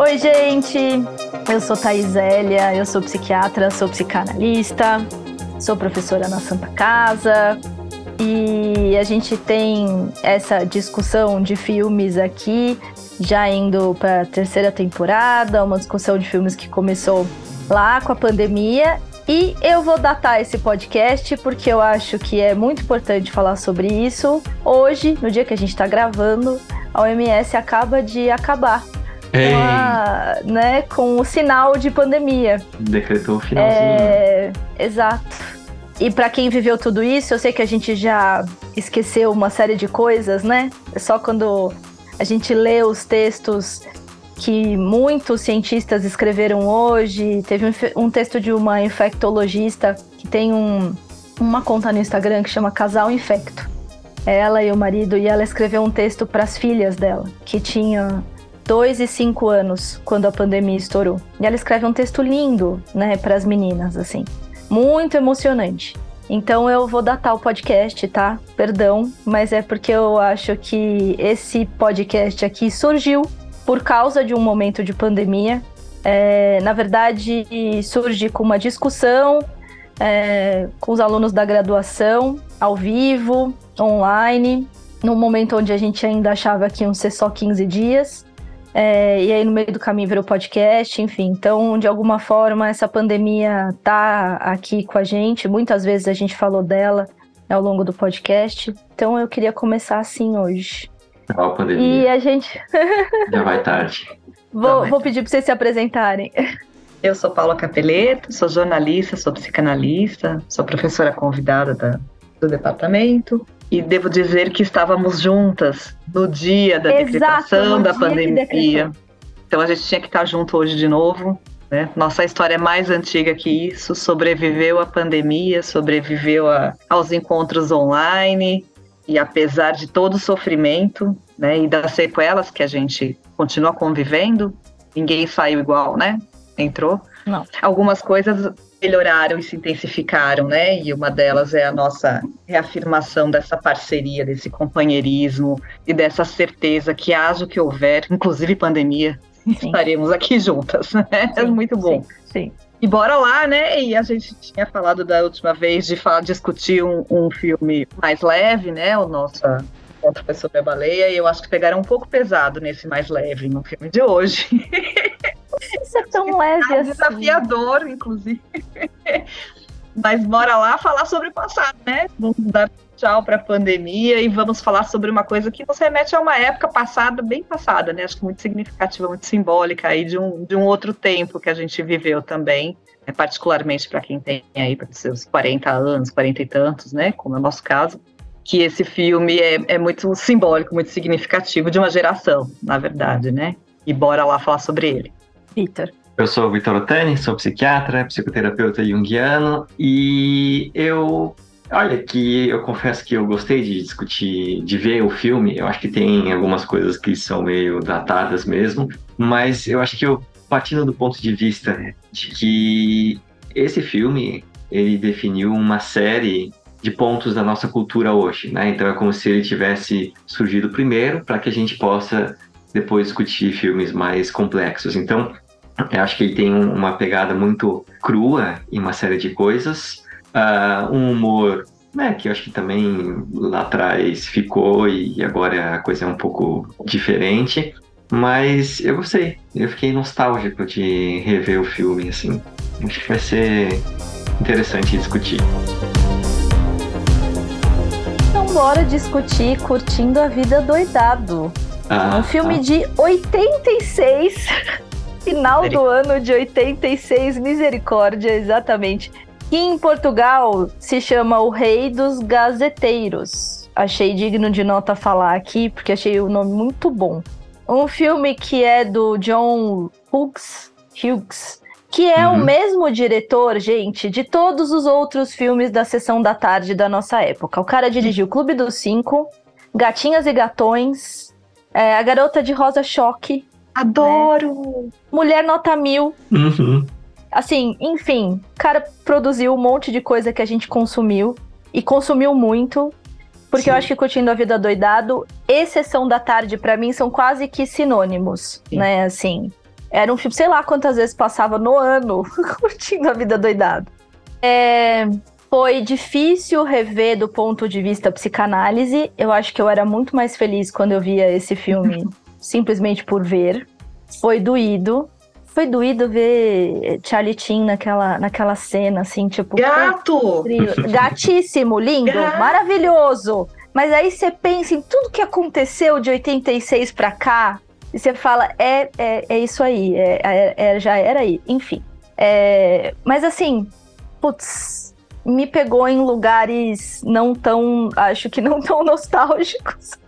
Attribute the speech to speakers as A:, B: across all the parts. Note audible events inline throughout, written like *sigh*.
A: Oi, gente! Eu sou Thais Zélia, eu sou psiquiatra, sou psicanalista, sou professora na Santa Casa e a gente tem essa discussão de filmes aqui, já indo para a terceira temporada, uma discussão de filmes que começou lá com a pandemia. E eu vou datar esse podcast porque eu acho que é muito importante falar sobre isso. Hoje, no dia que a gente está gravando, a OMS acaba de acabar com, a, né, com o sinal de pandemia.
B: Decretou o finalzinho.
A: É, exato. E para quem viveu tudo isso, eu sei que a gente já esqueceu uma série de coisas, né? É só quando a gente lê os textos que muitos cientistas escreveram hoje. Teve um, um texto de uma infectologista que tem um, uma conta no Instagram que chama Casal Infecto. Ela e o marido, e ela escreveu um texto para as filhas dela, que tinha dois e cinco anos quando a pandemia estourou. E ela escreve um texto lindo, né, para as meninas, assim, muito emocionante. Então eu vou datar o podcast, tá? Perdão, mas é porque eu acho que esse podcast aqui surgiu por causa de um momento de pandemia. É, na verdade, surge com uma discussão é, com os alunos da graduação, ao vivo, online, num momento onde a gente ainda achava que iam ser só 15 dias. É, e aí no meio do caminho virou podcast, enfim. Então, de alguma forma, essa pandemia tá aqui com a gente. Muitas vezes a gente falou dela ao longo do podcast. Então eu queria começar assim hoje.
B: Ó, pandemia.
A: E a gente. *laughs*
B: Já vai tarde.
A: vou, vou pedir para vocês se apresentarem.
C: Eu sou Paula Capeleto, sou jornalista, sou psicanalista, sou professora convidada da, do departamento. E devo dizer que estávamos juntas no dia da
A: Exato,
C: decretação da pandemia. Então a gente tinha que estar junto hoje de novo. Né? Nossa história é mais antiga que isso. Sobreviveu à pandemia, sobreviveu a, aos encontros online. E apesar de todo o sofrimento né, e das sequelas que a gente continua convivendo, ninguém saiu igual, né? Entrou.
A: Não.
C: Algumas coisas melhoraram e se intensificaram, né? E uma delas é a nossa reafirmação dessa parceria, desse companheirismo e dessa certeza que haja o que houver, inclusive pandemia,
A: Sim.
C: estaremos aqui juntas, né? É
A: Sim,
C: muito bom.
A: Sim, sim.
C: E bora lá, né? E a gente tinha falado da última vez de falar, discutir um, um filme mais leve, né? O nosso Contra o Professor da Baleia, e eu acho que pegaram um pouco pesado nesse mais leve no filme de hoje. *laughs*
A: Isso é tão leve
C: Tá
A: assim.
C: desafiador, inclusive. *laughs* Mas bora lá falar sobre o passado, né? Vamos dar tchau para a pandemia e vamos falar sobre uma coisa que nos remete a uma época passada, bem passada, né? Acho que muito significativa, muito simbólica aí de um, de um outro tempo que a gente viveu também, né? particularmente para quem tem aí para seus 40 anos, 40 e tantos, né? Como é o nosso caso. Que esse filme é, é muito simbólico, muito significativo de uma geração, na verdade, né? E bora lá falar sobre ele.
A: Vitor.
B: Eu sou Vitor Otani, sou psiquiatra, psicoterapeuta junguiano e eu. Olha, que eu confesso que eu gostei de discutir, de ver o filme. Eu acho que tem algumas coisas que são meio datadas mesmo, mas eu acho que eu partindo do ponto de vista de que esse filme ele definiu uma série de pontos da nossa cultura hoje, né? Então é como se ele tivesse surgido primeiro para que a gente possa depois discutir filmes mais complexos. Então, eu acho que ele tem um- uma pegada muito crua em uma série de coisas, Ah, um humor, né, que eu acho que também lá atrás ficou e agora a coisa é um pouco diferente. Mas eu gostei, eu fiquei nostálgico de rever o filme, assim. Acho que vai ser interessante discutir.
A: Então bora discutir Curtindo a Vida Doidado.
B: Ah,
A: um filme de 86. *laughs* Final do ano de 86, misericórdia, exatamente. Que em Portugal se chama O Rei dos Gazeteiros. Achei digno de nota falar aqui, porque achei o nome muito bom. Um filme que é do John Hughes, Hughes que é o
B: Uhum.
A: mesmo diretor, gente, de todos os outros filmes da sessão da tarde da nossa época. O cara dirigiu Clube dos Cinco, Gatinhas e Gatões, é, A Garota de Rosa Choque,
C: Adoro!
A: Mulher Nota Mil.
B: Uhum.
A: Assim, enfim, o cara produziu um monte de coisa que a gente consumiu e consumiu muito. Porque eu
B: Sim.
A: acho que Curtindo a Vida Doidado e Sessão da Tarde, pra mim, são quase que sinônimos,
C: Sim.
A: né? Assim, Era um filme, sei lá quantas vezes passava no ano, *laughs* curtindo a vida doidada. É, foi difícil rever do ponto de vista psicanálise. Eu acho que eu era muito mais feliz quando eu via esse filme *laughs* simplesmente por ver. Foi doído. Foi doído ver Charlie Chin naquela, naquela cena, assim, tipo.
C: Gato! *laughs*
A: Gatíssimo, lindo, Gato. maravilhoso. Mas aí você pensa em tudo que aconteceu de 86 para cá, e você fala, é, é, é isso aí, é, é, é já era aí, enfim. É, mas assim, putz, me pegou em lugares não tão, acho que não tão *laughs* nostálgicos.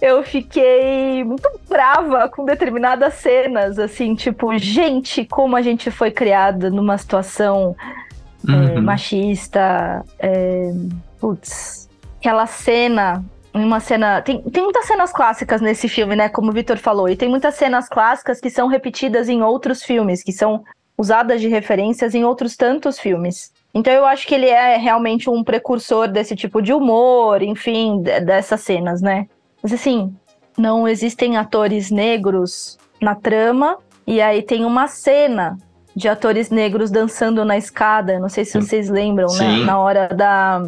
A: Eu fiquei muito brava com determinadas cenas, assim, tipo, gente, como a gente foi criada numa situação é, uhum. é, machista. É, putz, aquela cena uma cena. Tem, tem muitas cenas clássicas nesse filme, né? Como o Vitor falou. E tem muitas cenas clássicas que são repetidas em outros filmes, que são usadas de referências em outros tantos filmes. Então eu acho que ele é realmente um precursor desse tipo de humor, enfim, dessas cenas, né? Mas assim, não existem atores negros na trama, e aí tem uma cena de atores negros dançando na escada, não sei se vocês lembram, né? Na hora da,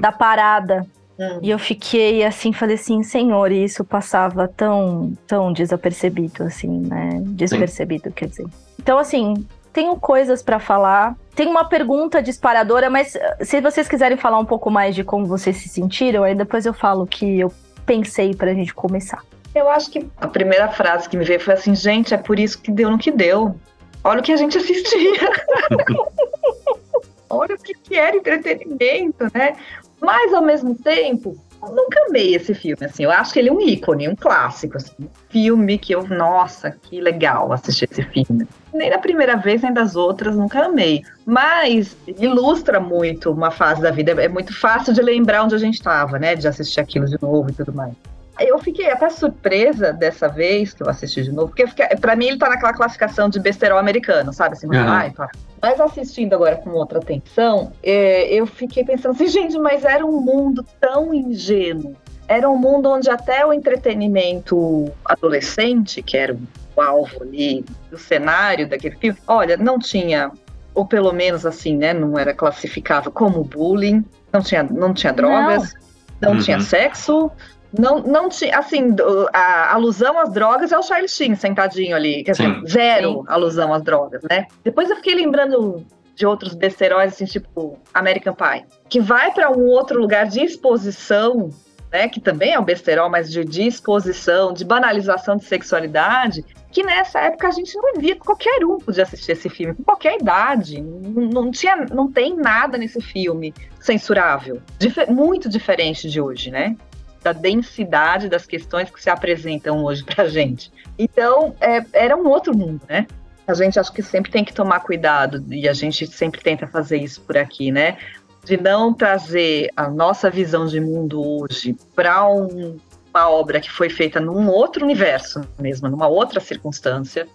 A: da parada. Hum. E eu fiquei assim, falei assim, senhor, e isso passava tão, tão desapercebido, assim, né? Despercebido, Sim. quer dizer. Então, assim, tenho coisas para falar. Tem uma pergunta disparadora, mas eh, se vocês quiserem falar um pouco mais de como vocês se sentiram, aí depois eu falo que eu pensei pra gente começar.
C: Eu acho que a primeira frase que me veio foi assim, gente, é por isso que deu no que deu. Olha o que a gente assistia. *laughs* Olha o que era entretenimento, né? Mas, ao mesmo tempo, eu nunca amei esse filme, assim. Eu acho que ele é um ícone, um clássico, assim. Um filme que eu, nossa, que legal assistir esse filme. Nem da primeira vez, nem das outras, nunca amei. Mas ilustra muito uma fase da vida. É muito fácil de lembrar onde a gente estava, né? De assistir aquilo de novo e tudo mais. Eu fiquei até surpresa dessa vez que eu assisti de novo, porque para mim ele tá naquela classificação de besterol americano, sabe? Assim, uhum. ai, tá. Mas assistindo agora com outra atenção, é, eu fiquei pensando assim, gente, mas era um mundo tão ingênuo. Era um mundo onde até o entretenimento adolescente, que era alvo ali do cenário daquele filme, olha, não tinha, ou pelo menos assim, né, não era classificado como bullying, não tinha, não tinha drogas, não, não uhum. tinha sexo, não, não tinha, assim, a alusão às drogas é o Charlie Sheen sentadinho ali, quer dizer, zero Sim. alusão às drogas, né? Depois eu fiquei lembrando de outros besteróis, assim, tipo American Pie, que vai para um outro lugar de exposição, né, que também é um besterol, mas de, exposição, de banalização de sexualidade, que nessa época a gente não via, qualquer um podia assistir esse filme, com qualquer idade, não, não tinha, não tem nada nesse filme censurável, Dif muito diferente de hoje, né? da densidade das questões que se apresentam hoje para a gente. Então, é, era um outro mundo, né? A gente acho que sempre tem que tomar cuidado, e a gente sempre tenta fazer isso por aqui, né? De não trazer a nossa visão de mundo hoje para um, uma obra que foi feita num outro universo mesmo, numa outra circunstância,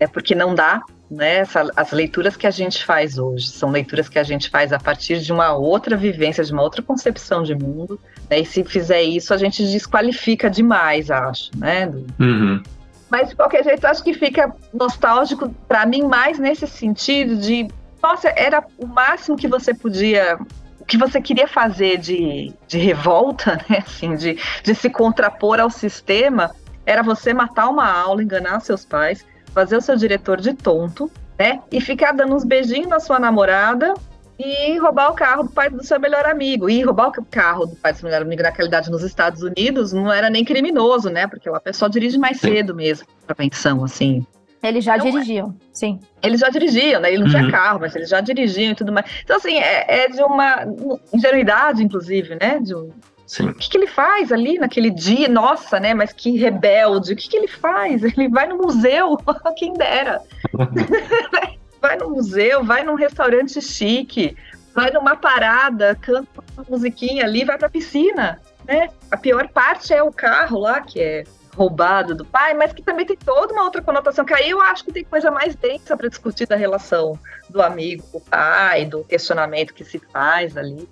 C: é porque não dá, né? Essa, as leituras que a gente faz hoje são leituras que a gente faz a partir de uma outra vivência, de uma outra concepção de mundo. Né? E se fizer isso, a gente desqualifica demais, acho, né?
B: Uhum.
C: Mas de qualquer jeito, acho que fica nostálgico para mim mais nesse sentido de, nossa, era o máximo que você podia o que você queria fazer de, de revolta, *laughs* né? Assim, de, de se contrapor ao sistema, era você matar uma aula, enganar seus pais, fazer o seu diretor de tonto, né? E ficar dando uns beijinhos na sua namorada e roubar o carro do pai do seu melhor amigo. E roubar o carro do pai do seu melhor amigo naquela idade nos Estados Unidos não era nem criminoso, né? Porque a pessoa dirige mais cedo mesmo, pra pensão, assim.
A: Eles já então, dirigiam, sim.
C: Eles já dirigiam, né? Ele não uhum. tinha carro, mas eles já dirigiam e tudo mais. Então, assim, é, é de uma ingenuidade, inclusive, né? De um,
B: Sim.
C: O que, que, ele faz ali naquele dia? Nossa, né? Mas que rebelde. O que, que ele faz? Ele vai no museu, *laughs* quem dera. *laughs* vai no museu, vai num restaurante chique, vai numa parada, canta uma musiquinha ali, vai pra piscina, né? A pior parte é o carro lá, que é roubado do pai, mas que também tem toda uma outra conotação, que aí eu acho que tem coisa mais densa para discutir da relação do amigo com o pai, do questionamento que se faz ali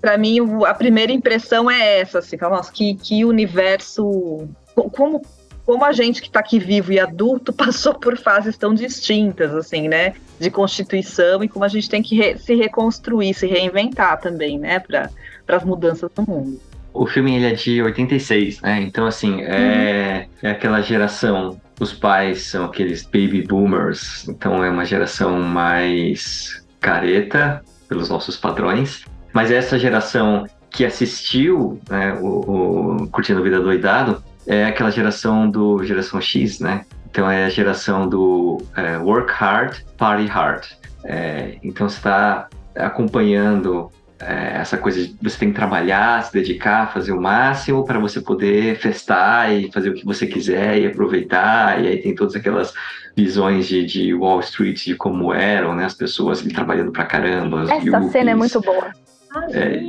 C: para mim, a primeira impressão é essa, assim, nossa, que, que universo. Como como a gente que está aqui vivo e adulto *laughs* passou por fases tão distintas, assim, né? De constituição e como a gente tem que re se reconstruir, se reinventar também, né? Para as mudanças no mundo.
B: O filme ele é de 86, né? Então, assim, é, uhum. é aquela geração. Os pais são aqueles baby boomers, então é uma geração mais careta pelos nossos padrões. Mas essa geração que assistiu né, o, o Curtindo a Vida Doidado é aquela geração do geração X, né? Então é a geração do é, work hard, party hard. É, então você está acompanhando é, essa coisa de você tem que trabalhar, se dedicar, fazer o máximo para você poder festar e fazer o que você quiser e aproveitar. E aí tem todas aquelas visões de, de Wall Street de como eram, né? As pessoas ali, trabalhando pra caramba.
A: Essa cena é muito boa.
B: É,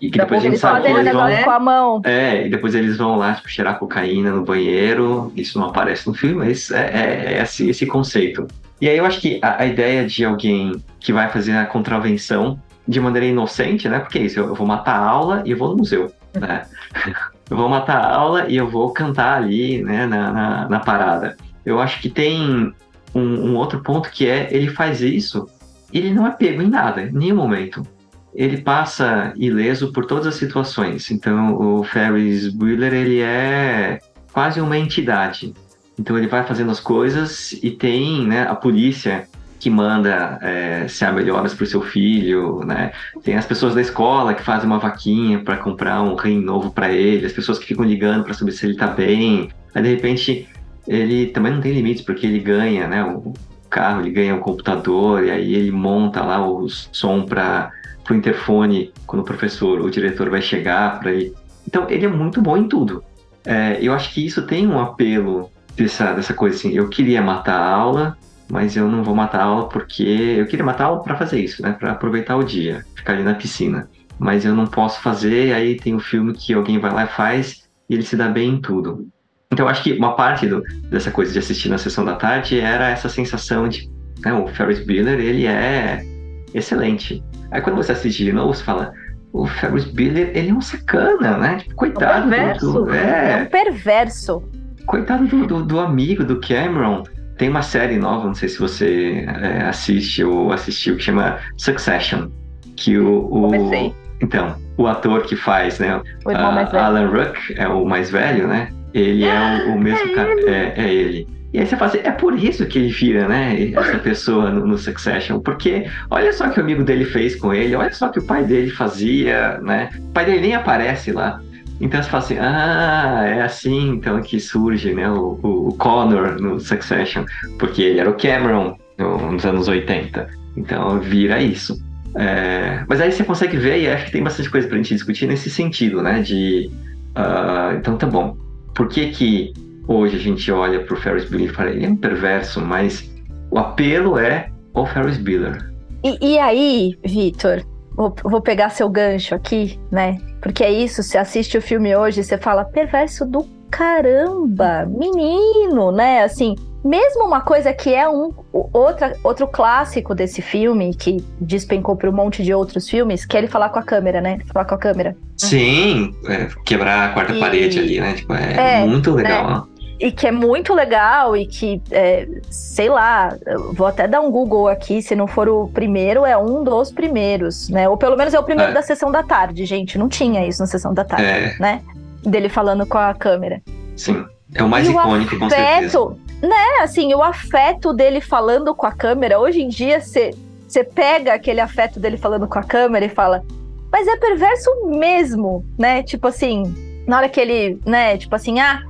B: e que depois a gente sabe que eles vão, com a mão. É, e depois eles vão lá, tipo, cheirar cocaína no banheiro. Isso não aparece no filme, mas é, é, é esse, esse conceito. E aí eu acho que a, a, ideia de alguém que vai fazer a contravenção de maneira inocente, né? Porque é isso, eu, vou matar a aula e eu vou no museu, né? *laughs* eu vou matar a aula e eu vou cantar ali, né, na, na, na parada. Eu acho que tem um, um outro ponto que é, ele faz isso, ele não é pego em nada, em nenhum momento ele passa ileso por todas as situações. Então, o Ferris Bueller, ele é quase uma entidade. Então, ele vai fazendo as coisas e tem né, a polícia que manda é, se melhoras para o seu filho, né? Tem as pessoas da escola que fazem uma vaquinha para comprar um rim novo para ele, as pessoas que ficam ligando para saber se ele está bem. Aí, de repente, ele também não tem limites, porque ele ganha, né? O carro, ele ganha o computador, e aí ele monta lá o som para pro interfone quando o professor, o diretor vai chegar para ele. Então ele é muito bom em tudo. É, eu acho que isso tem um apelo dessa, dessa coisa assim. Eu queria matar a aula, mas eu não vou matar a aula porque eu queria matar a aula para fazer isso, né? Para aproveitar o dia, ficar ali na piscina. Mas eu não posso fazer. Aí tem o um filme que alguém vai lá e faz e ele se dá bem em tudo. Então eu acho que uma parte do, dessa coisa de assistir na sessão da tarde era essa sensação de né, o Ferris Bueller ele é excelente. Aí quando você assiste de novo, você fala, o Ferris Bueller, ele é um sacana, né? Tipo, coitado.
A: É um perverso. Do, é... é um perverso.
B: Coitado do, do, do, amigo, do Cameron. Tem uma série nova, não sei se você é, assiste ou assistiu, que chama Succession. Que o, o...
A: Comecei.
B: Então, o ator que faz, né?
A: O irmão mais velho.
B: Alan Ruck é o mais velho, né? Ele é o, o mesmo
A: é
B: cara. É, é ele. E aí você fala assim, é por isso que ele vira, né, essa pessoa no, no, Succession, porque olha só o que o amigo dele fez com ele, olha só o que o pai dele fazia, né, o pai dele nem aparece lá. Então você fala assim, ah, é assim então que surge, né, o, o, Connor no Succession, porque ele era o Cameron no, nos anos 80, então vira isso. É, mas aí você consegue ver, e acho que tem bastante coisa pra gente discutir nesse sentido, né, de, uh, então tá bom, por que que hoje a gente olha para o Ferris Bueller e fala, ele é um perverso, mas o apelo é o Ferris Bueller.
A: E, e aí, Vitor, vou, vou, pegar seu gancho aqui, né? Porque é isso, você assiste o filme hoje e você fala, perverso do caramba, menino, né? Assim, mesmo uma coisa que é um outra, outro clássico desse filme, que despencou para um monte de outros filmes, que é ele falar com a câmera, né? Falar com a câmera.
B: Sim, é, quebrar a quarta e... parede ali, né? Tipo, é, é muito legal. Né?
A: E que é muito legal e que, é, sei lá, vou até dar um Google aqui, se não for o primeiro, é um dos primeiros, né? Ou pelo menos é o primeiro é. da sessão da tarde, gente. Não tinha isso na sessão da tarde, é. né? Dele falando com a câmera.
B: Sim, é o mais e icônico, o afeto, com certeza.
A: Né, assim, o afeto dele falando com a câmera, hoje em dia você pega aquele afeto dele falando com a câmera e fala, mas é perverso mesmo, né? Tipo assim, na hora que ele, né, tipo assim, ah,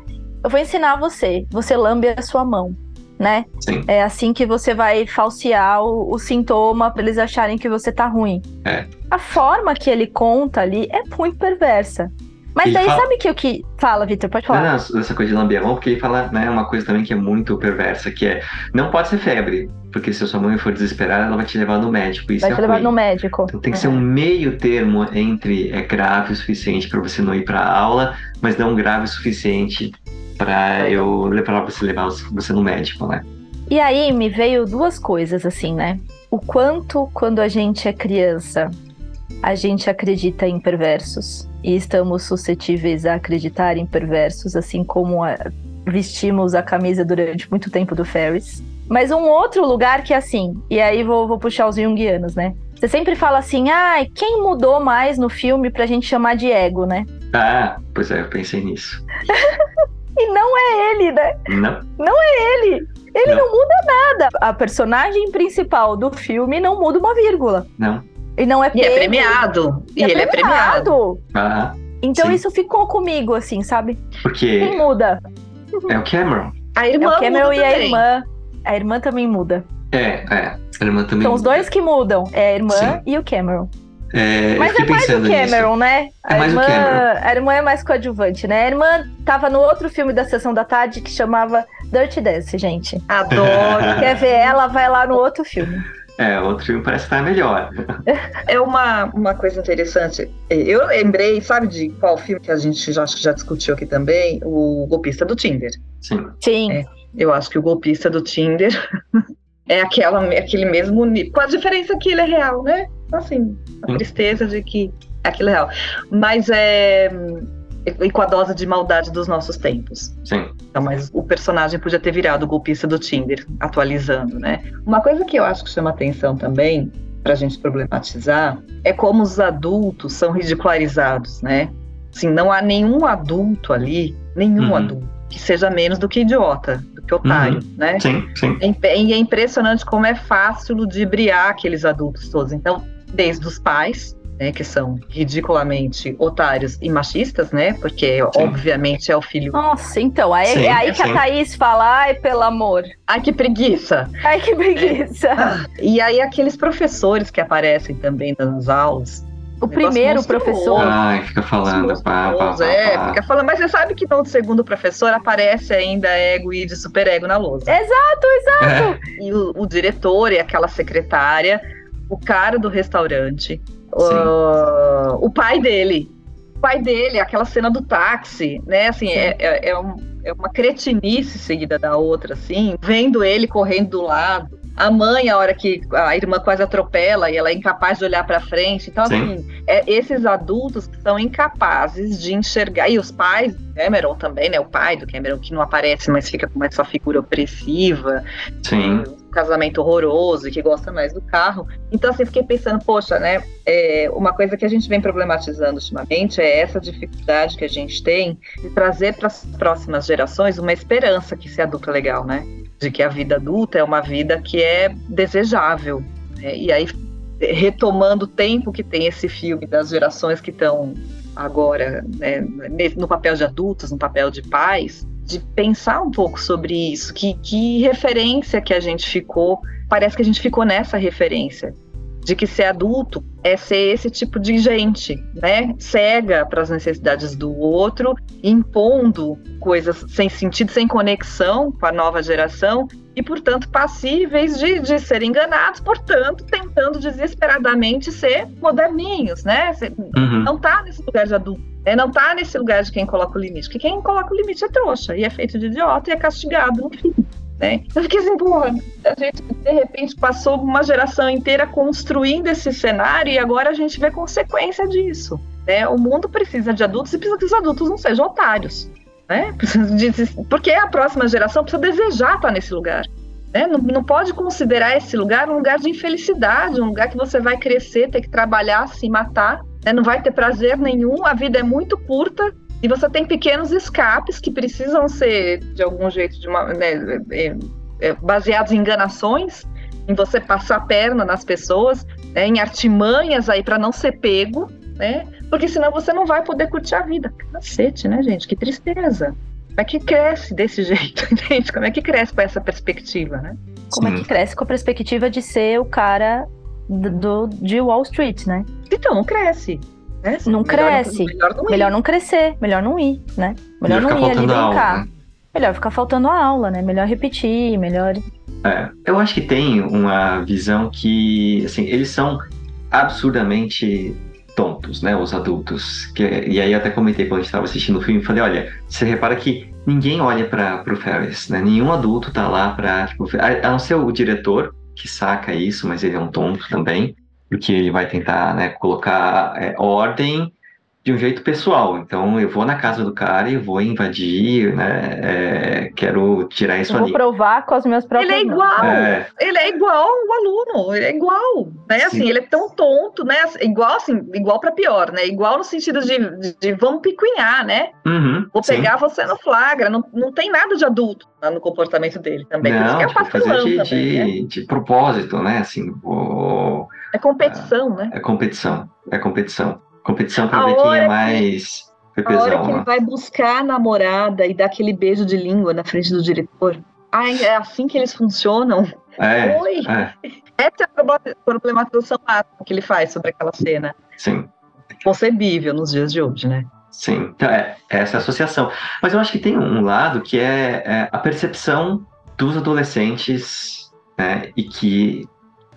A: eu vou ensinar você, você lambe a sua mão, né?
B: Sim.
A: É assim que você vai falsear o, o sintoma para eles acharem que você tá ruim.
B: É.
A: A forma que ele conta ali é muito perversa. Mas daí fala... sabe que o que. Fala, Vitor, pode falar.
B: Não, não, essa coisa de lamber a mão, porque ele fala né, uma coisa também que é muito perversa, que é não pode ser febre, porque se a sua mãe for desesperada, ela vai te levar no médico. Isso
A: vai
B: é
A: te levar ruim. no médico.
B: Então tem que é. ser um meio termo entre é grave o suficiente para você não ir para aula, mas não grave o suficiente para eu levar você levar você no médico, né?
A: E aí me veio duas coisas assim, né? O quanto quando a gente é criança, a gente acredita em perversos e estamos suscetíveis a acreditar em perversos, assim como a, vestimos a camisa durante muito tempo do Ferris. Mas um outro lugar que, assim, e aí vou, vou puxar os junguianos, né? Você sempre fala assim, ah, quem mudou mais no filme pra gente chamar de ego, né?
B: Ah, pois é, eu pensei nisso. *laughs*
A: e não é ele, né?
B: Não.
A: Não é ele. Ele não. não muda nada. A personagem principal do filme não muda uma vírgula.
B: Não.
A: E não é,
C: e é premiado. E, e é ele premiado. é premiado.
B: Ah,
A: então sim. isso ficou comigo, assim, sabe?
B: Porque.
A: Quem muda?
B: É o Cameron.
C: A irmã
A: é o Cameron
C: e
A: a irmã. A irmã também muda.
B: É, é. A irmã também
A: São
B: muda.
A: os dois que mudam. É a irmã sim. e o Cameron.
B: É,
A: Mas é mais o Cameron,
B: nisso.
A: né?
B: É
A: a,
B: mais
A: irmã,
B: o Cameron.
A: a irmã é mais coadjuvante, né? A irmã tava no outro filme da Sessão da Tarde que chamava Dirty Dance, gente.
C: Adoro.
A: Quer ver ela, vai lá no outro filme.
B: É, o outro filme parece estar melhor. *laughs*
C: É uma, uma coisa interessante. Eu lembrei, sabe de qual filme que a gente já, já discutiu aqui também? O Golpista do Tinder.
B: Sim.
A: Sim.
C: É, eu acho que o Golpista do Tinder *laughs* é aquela, aquele mesmo nível. Com a diferença que ele é real, né? Assim, a
B: Sim.
C: tristeza de que é aquilo real. Mas é. E com a dose de maldade dos nossos tempos.
B: Sim.
C: Então, mas o personagem podia ter virado o golpista do Tinder, atualizando, né? Uma coisa que eu acho que chama atenção também, pra gente problematizar, é como os adultos são ridicularizados, né? Assim, não há nenhum adulto ali, nenhum
B: Uhum.
C: adulto, que seja menos do que idiota, do que otário, né?
B: Sim, sim.
C: É E é impressionante como é fácil ludibriar aqueles adultos todos. Então, desde os pais, né, que são ridiculamente otários e machistas, né? Porque,
B: Sim.
C: obviamente, é o filho.
A: Nossa, então, aí,
B: Sim,
A: é aí que
B: sim.
A: a Thaís fala, ai, pelo amor.
C: Ai, que preguiça!
A: Ai, que preguiça.
C: E aí, aqueles professores que aparecem também nas aulas.
A: O primeiro professor.
B: Ai, fica falando. Pá, pá, pá,
C: é,
B: pá.
C: fica falando, mas você sabe que no segundo professor aparece ainda ego e de superego na lousa.
A: Exato, exato.
C: E o, o diretor e aquela secretária, o cara do restaurante, o, o pai dele. O pai dele, aquela cena do táxi, né? Assim, é, é, é um- é uma cretinice seguida da outra, assim, vendo ele correndo do lado. A mãe, a hora que a irmã quase atropela e ela é incapaz de olhar para frente. Então,
B: Sim.
C: assim, é, esses adultos que são incapazes de enxergar. E os pais, Cameron também, né? O pai do Cameron, que não aparece, mas fica com essa figura opressiva
B: Sim.
C: um casamento horroroso e que gosta mais do carro. Então, assim, fiquei pensando, poxa, né? é, uma coisa que a gente vem problematizando ultimamente é essa dificuldade que a gente tem de trazer para as próximas gerações uma esperança que ser adulto é legal, né? De que a vida adulta é uma vida que é desejável. né? E aí, retomando o tempo que tem esse filme das gerações que estão agora né, no papel de adultos, no papel de pais, de pensar um pouco sobre isso, que, que referência que a gente ficou, parece que a gente ficou nessa referência, de que ser adulto é ser esse tipo de gente, né, cega para as necessidades do outro, impondo coisas sem sentido, sem conexão com a nova geração e, portanto, passíveis de, de ser enganados, portanto, tentando desesperadamente ser moderninhos, né,
B: Uhum.
C: não tá nesse lugar de adulto, né? não tá nesse lugar de quem coloca o limite, porque quem coloca o limite é trouxa e é feito de idiota e é castigado no fim. Né? Eu fiquei assim, porra, a gente de repente passou uma geração inteira construindo esse cenário e agora a gente vê consequência disso. Né? O mundo precisa de adultos e precisa que os adultos não sejam otários. Né? *laughs* Porque a próxima geração precisa desejar estar nesse lugar. né? Não, não pode considerar esse lugar um lugar de infelicidade, um lugar que você vai crescer, ter que trabalhar, se matar, né? não vai ter prazer nenhum, a vida é muito curta e você tem pequenos escapes que precisam ser, de algum jeito, de uma, né, é, é, baseados em enganações, em você passar a perna nas pessoas, né, em artimanhas aí para não ser pego, né? Porque senão você não vai poder curtir a vida. Cacete, né, gente? Que tristeza. Como é que cresce desse *laughs* jeito, entende? Como é que cresce com essa perspectiva, né?
A: Como é
B: Sim.
A: que cresce com a perspectiva de ser o cara do, do- de Wall Street, né?
C: Então, não cresce. Né?
A: Não cresce.
C: Melhor não.
A: Melhor não crescer, melhor não ir, né? Melhor
B: Melhor
A: não ir ali
B: faltando aula,
A: brincar.
B: né?
A: Melhor ficar faltando a aula, né? Melhor repetir, melhor.
B: É, eu acho que tem uma visão que, assim, eles são absurdamente tontos, né, os adultos. Que, e aí eu até comentei quando a gente estava assistindo o filme, falei, olha, você repara que ninguém olha para pro Ferris, né? Nenhum adulto tá lá para, tipo, a, a não ser o diretor que saca isso, mas ele é um tonto também, porque ele vai tentar, né, colocar é, ordem de um jeito pessoal. Então eu vou na casa do cara e vou invadir, né? É, quero tirar isso
A: eu
B: ali.
A: Vou provar com as minhas próprias
C: Ele é igual, é. ele é igual o aluno, ele é igual, né? Assim, ele é tão tonto, né? Igual assim, igual para pior, né? Igual no sentido de, de, de vamos picuinhar, né?
B: Uhum,
C: vou pegar sim. você no flagra, não, não tem nada de adulto no comportamento dele também.
B: Não,
C: é
B: tipo, fazer de, também, de, né? de, propósito, né? Assim, o,
C: é competição, né?
B: É competição, é competição. Competição para ver quem é mais pepezão.
C: A hora que
B: né?
C: ele vai buscar a namorada e dar aquele beijo de língua na frente do diretor. Ai, é assim que eles funcionam?
B: É,
C: Oi!
B: É.
C: Essa é a problematização que ele faz sobre aquela cena.
B: Sim.
C: Concebível nos dias de hoje, né?
B: Sim, então, é, essa é a associação. Mas eu acho que tem um lado que é, é a percepção dos adolescentes, né, e que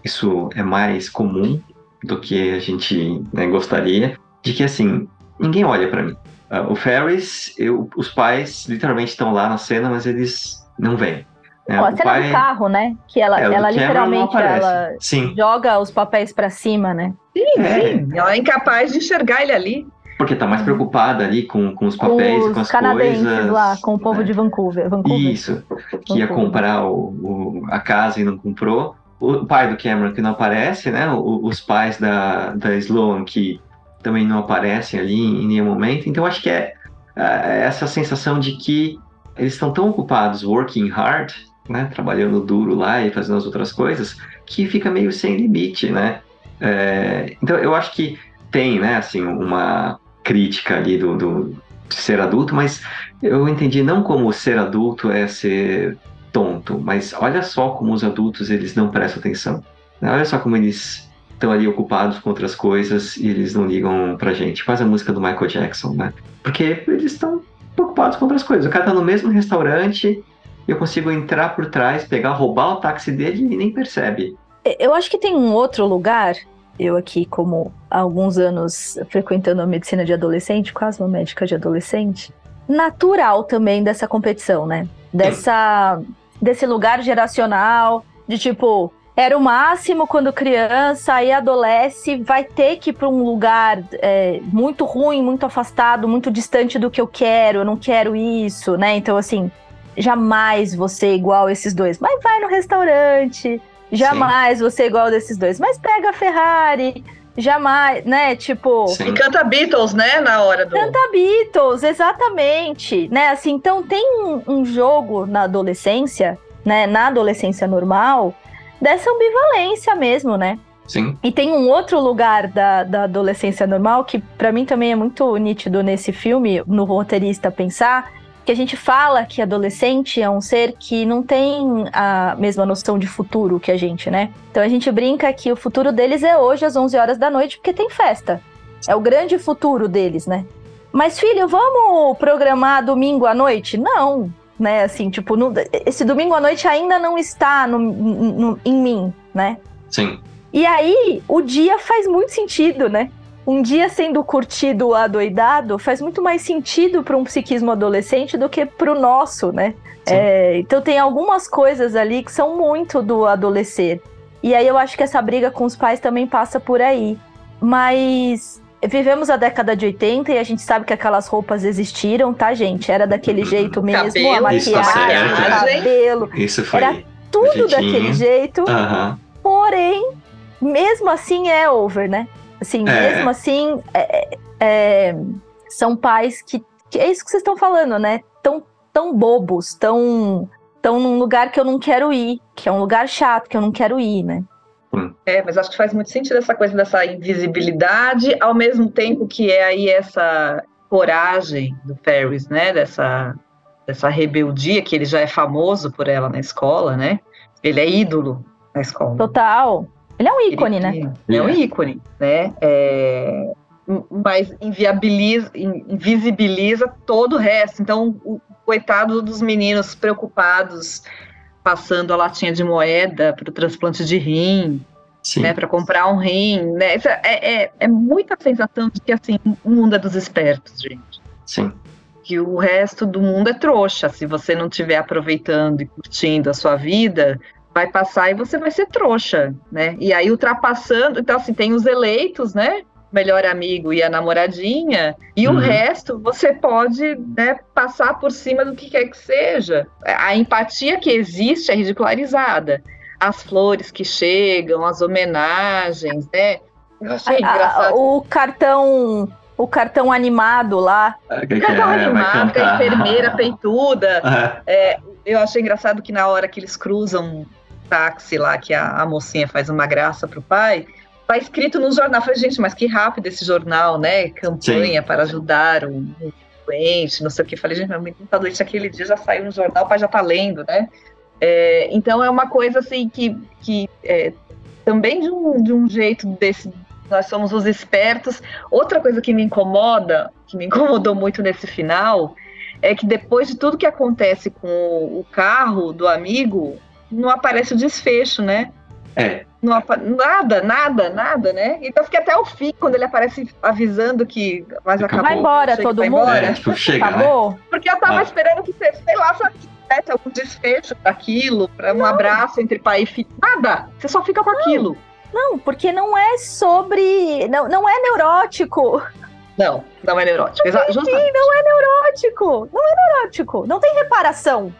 B: isso é mais comum do que a gente né, gostaria, de que assim, ninguém olha para mim. Uh, o Ferris, eu, os pais literalmente estão lá na cena, mas eles não vêm.
A: Né? a cena pai... do carro, né? Que ela, é, ela literalmente ela
B: sim.
A: joga os papéis para cima, né?
C: Sim, é. sim. Ela é incapaz de enxergar ele ali.
B: Porque tá mais preocupada ali com, com os papéis
A: com
B: e com as
A: canadenses
B: coisas.
A: lá, com o povo
B: né?
A: de Vancouver. Vancouver.
B: Isso, que ia comprar o, o, a casa e não comprou o pai do Cameron que não aparece, né? O, os pais da, da Sloan que também não aparecem ali em nenhum momento. Então acho que é, é essa sensação de que eles estão tão ocupados working hard, né? Trabalhando duro lá e fazendo as outras coisas, que fica meio sem limite, né? É, então eu acho que tem, né? Assim, uma crítica ali do, do ser adulto, mas eu entendi não como ser adulto é ser mas olha só como os adultos eles não prestam atenção. Né? Olha só como eles estão ali ocupados com outras coisas e eles não ligam pra gente. Faz a música do Michael Jackson, né? Porque eles estão ocupados com outras coisas. O cara tá no mesmo restaurante eu consigo entrar por trás, pegar, roubar o táxi dele e nem percebe.
A: Eu acho que tem um outro lugar, eu aqui como há alguns anos frequentando a medicina de adolescente, quase uma médica de adolescente, natural também dessa competição, né? Dessa desse lugar geracional, de tipo, era o máximo quando criança, aí adolesce, vai ter que ir para um lugar é, muito ruim, muito afastado, muito distante do que eu quero, eu não quero isso, né? Então, assim, jamais você é igual esses dois, mas vai no restaurante, jamais Sim. você é igual desses dois, mas pega a Ferrari, jamais, né? Tipo.
C: Sim. E canta Beatles, né? Na hora do.
A: Canta Beatles, exatamente. Né? Assim, então tem um, um jogo na adolescência, né? Na adolescência normal, dessa ambivalência mesmo, né?
B: Sim.
A: E tem um outro lugar da, da adolescência normal que para mim também é muito nítido nesse filme, no roteirista pensar, que a gente fala que adolescente é um ser que não tem a mesma noção de futuro que a gente, né? Então a gente brinca que o futuro deles é hoje às 11 horas da noite porque tem festa. É o grande futuro deles, né? Mas filho, vamos programar domingo à noite? Não, né? Assim, tipo, no, esse domingo à noite ainda não está no, no, em mim, né?
B: Sim.
A: E aí, o dia faz muito sentido, né? Um dia sendo curtido adoidado faz muito mais sentido para um psiquismo adolescente do que para o nosso, né? É, então tem algumas coisas ali que são muito do adolescer. E aí eu acho que essa briga com os pais também passa por aí. Mas vivemos a década de 80 e a gente sabe que aquelas roupas existiram, tá, gente? Era daquele jeito mesmo,
C: cabelo,
A: a maquiagem, o
B: tá
A: cabelo.
B: Isso foi.
A: Era tudo daquele jeito.
B: Uhum.
A: Porém, mesmo assim é over, né? Assim, é. mesmo assim, é, é, são pais que, que, É isso que vocês estão falando, né? Tão, tão bobos, tão, tão num lugar que eu não quero ir, que é um lugar chato que eu não quero ir, né?
C: É, mas acho que faz muito sentido essa coisa dessa invisibilidade, ao mesmo tempo que é aí essa coragem do Ferris, né? Dessa, dessa rebeldia, que ele já é famoso por ela na escola, né? Ele é ídolo na escola.
A: Total. Ele é um ícone, ele, né?
C: Ele é um ícone, né? É, mas inviabiliza, invisibiliza todo o resto. Então, o coitado dos meninos preocupados passando a latinha de moeda para o transplante de rim, né, para comprar um rim, né? É, é, é muita sensação de que assim o mundo é dos espertos, gente.
B: Sim.
C: Que o resto do mundo é trouxa. Se você não estiver aproveitando e curtindo a sua vida, vai passar e você vai ser trouxa, né? E aí ultrapassando, então assim, tem os eleitos, né? melhor amigo e a namoradinha, e uhum. o resto você pode né, passar por cima do que quer que seja. A empatia que existe é ridicularizada. As flores que chegam, as homenagens, né?
A: Eu achei engraçado. O cartão o cartão animado lá.
C: É, que cartão é, animado, a enfermeira peituda. *laughs* É. eu achei engraçado que na hora que eles cruzam o táxi lá, que a, a mocinha faz uma graça pro pai, tá escrito no jornal. Eu falei, gente, mas que rápido esse jornal, né? Campanha Sim. para ajudar um, um doente, não sei o que. Eu falei, gente, meu menino tá doente aquele dia, já saiu no jornal, o pai já tá lendo, né? É, então é uma coisa assim que, que é, também de um, de um jeito desse nós somos os espertos. Outra coisa que me incomoda, que me incomodou muito nesse final, é que depois de tudo que acontece com o carro do amigo, não aparece o desfecho, né?
B: É.
C: Não, nada, nada, nada, né? Então fiquei até o fim, quando ele aparece avisando que mas acabou.
A: Vai embora, todo vai mundo. Embora.
B: É, tipo, chega,
A: acabou. Né?
C: Porque eu tava ah. esperando que, sei lá, tivesse algum desfecho daquilo, para um abraço entre pai e filho. Nada. Você só fica com não. aquilo.
A: Não, porque não é sobre. Não, não é neurótico.
C: Não, não é neurótico.
A: Não, sim, não é neurótico. Não é neurótico. Não tem reparação.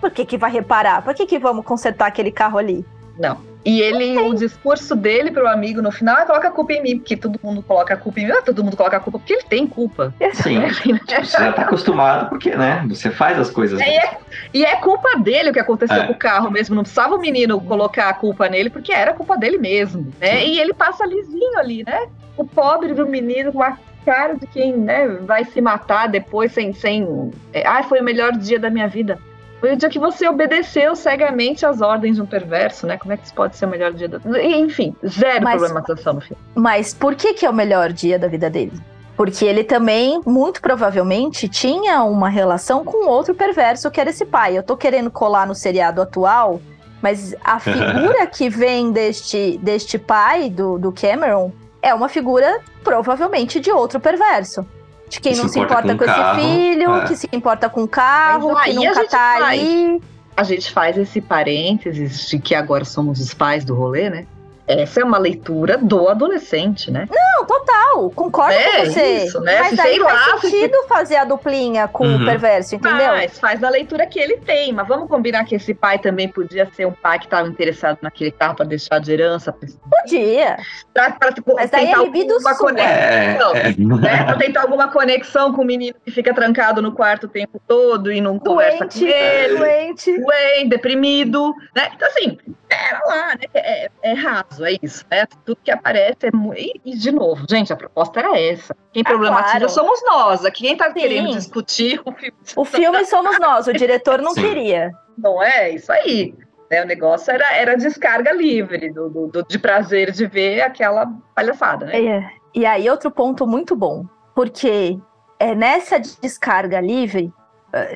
A: Por que, que vai reparar? Por que, que vamos consertar aquele carro ali?
C: Não. E ele, o discurso dele pro amigo no final é coloca a culpa em mim, porque todo mundo coloca a culpa em mim. Não, todo mundo coloca a culpa porque ele tem culpa.
B: Sim. *laughs* você já tá acostumado porque, né? Você faz as coisas.
C: É, é, e é culpa dele o que aconteceu é. com o carro mesmo. Não precisava o menino colocar a culpa nele, porque era culpa dele mesmo, né? Sim. E ele passa lisinho ali, né? O pobre do menino com a cara de quem né, vai se matar depois sem. sem é, ah, foi o melhor dia da minha vida. Foi o dia que você obedeceu cegamente às ordens de um perverso, né? Como é que isso pode ser o melhor dia da vida? Enfim, zero mas, problematização no filme.
A: Mas por que, que é o melhor dia da vida dele? Porque ele também, muito provavelmente, tinha uma relação com outro perverso que era esse pai. Eu tô querendo colar no seriado atual, mas a *laughs* figura que vem deste, deste pai, do, do Cameron, é uma figura provavelmente de outro perverso de quem que não se importa, com, com esse filho, é. que se importa com o carro, Mas, que nunca tá faz, ali.
C: A gente faz esse parênteses de que agora somos os pais do rolê, né? Essa é uma leitura do adolescente, né?
A: Não, total, concordo é, com você. Isso, né? Mas aí faz lá, sentido se... fazer a duplinha com uhum. o perverso, entendeu?
C: Mas faz da leitura que ele tem, mas vamos combinar que esse pai também podia ser um pai que estava interessado naquele carro para deixar de herança.
A: Podia.
C: Pra, pra, tipo, mas daí é libido conexão, é, é. Né? Pra tentar alguma conexão com o menino que fica trancado no quarto o tempo todo e não doente, conversa com ele.
A: Doente.
C: Doente, deprimido, né? Então assim, era lá, né? É, é raso, é isso, né? Tudo que aparece é muito. E, de novo, gente, a proposta era essa. Quem ah, problematiza claro. somos nós. Aqui quem tá Sim. querendo discutir o filme.
A: O filme somos nós, o diretor não Sim. queria.
C: Não é? Isso aí. Né? O negócio era, era descarga livre, do, do, do, de prazer de ver aquela palhaçada, né?
A: É. E aí, outro ponto muito bom, porque é nessa descarga livre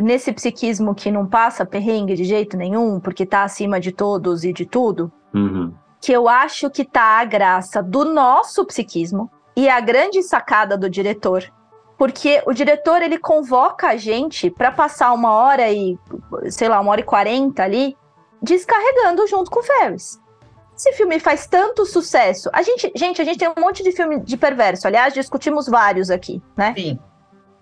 A: nesse psiquismo que não passa perrengue de jeito nenhum, porque tá acima de todos e de tudo,
B: uhum.
A: que eu acho que tá a graça do nosso psiquismo e a grande sacada do diretor. Porque o diretor ele convoca a gente para passar uma hora e, sei lá, uma hora e quarenta ali, descarregando junto com o Ferris. Esse filme faz tanto sucesso. A gente, gente, a gente tem um monte de filme de perverso. Aliás, discutimos vários aqui, né?
C: Sim.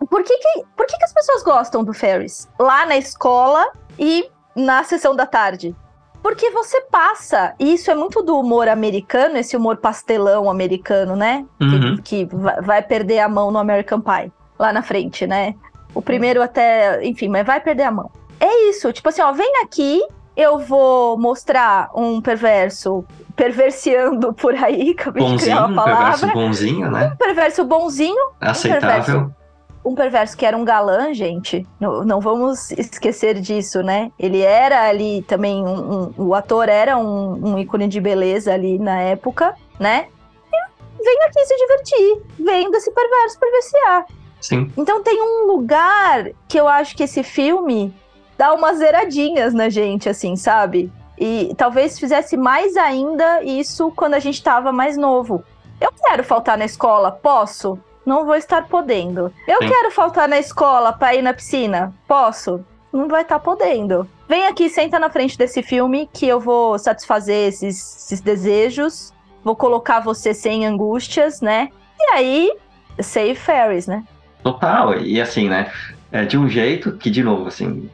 A: Por que, que, por que, que as pessoas gostam do Ferris? Lá na escola e na sessão da tarde. Porque você passa, e isso é muito do humor americano, esse humor pastelão americano, né?
B: Uhum.
A: Que, que, vai perder a mão no American Pie, lá na frente, né? O primeiro até, enfim, mas vai perder a mão. É isso, tipo assim, ó, vem aqui, eu vou mostrar um perverso perverseando por aí, *laughs* acabei bonzinho, de criar uma palavra.
B: Um perverso bonzinho, né?
A: Um perverso bonzinho.
B: Aceitável.
A: Um perverso um perverso que era um galã, gente, não, não vamos esquecer disso, né? Ele era ali também, um, um, o ator era um, um, ícone de beleza ali na época, né? E vem aqui se divertir, vendo esse perverso perversear.
B: Sim.
A: Então tem um lugar que eu acho que esse filme dá umas zeradinhas na gente, assim, sabe? E talvez fizesse mais ainda isso quando a gente tava mais novo. Eu quero faltar na escola, posso? Não vou estar podendo. Eu Sim. quero faltar na escola para ir na piscina. Posso? Não vai estar tá podendo. Vem aqui, senta na frente desse filme que eu vou satisfazer esses, esses desejos. Vou colocar você sem angústias, né? E aí, save Ferris, né?
B: Total, e assim, né? É de um jeito que, de novo, assim,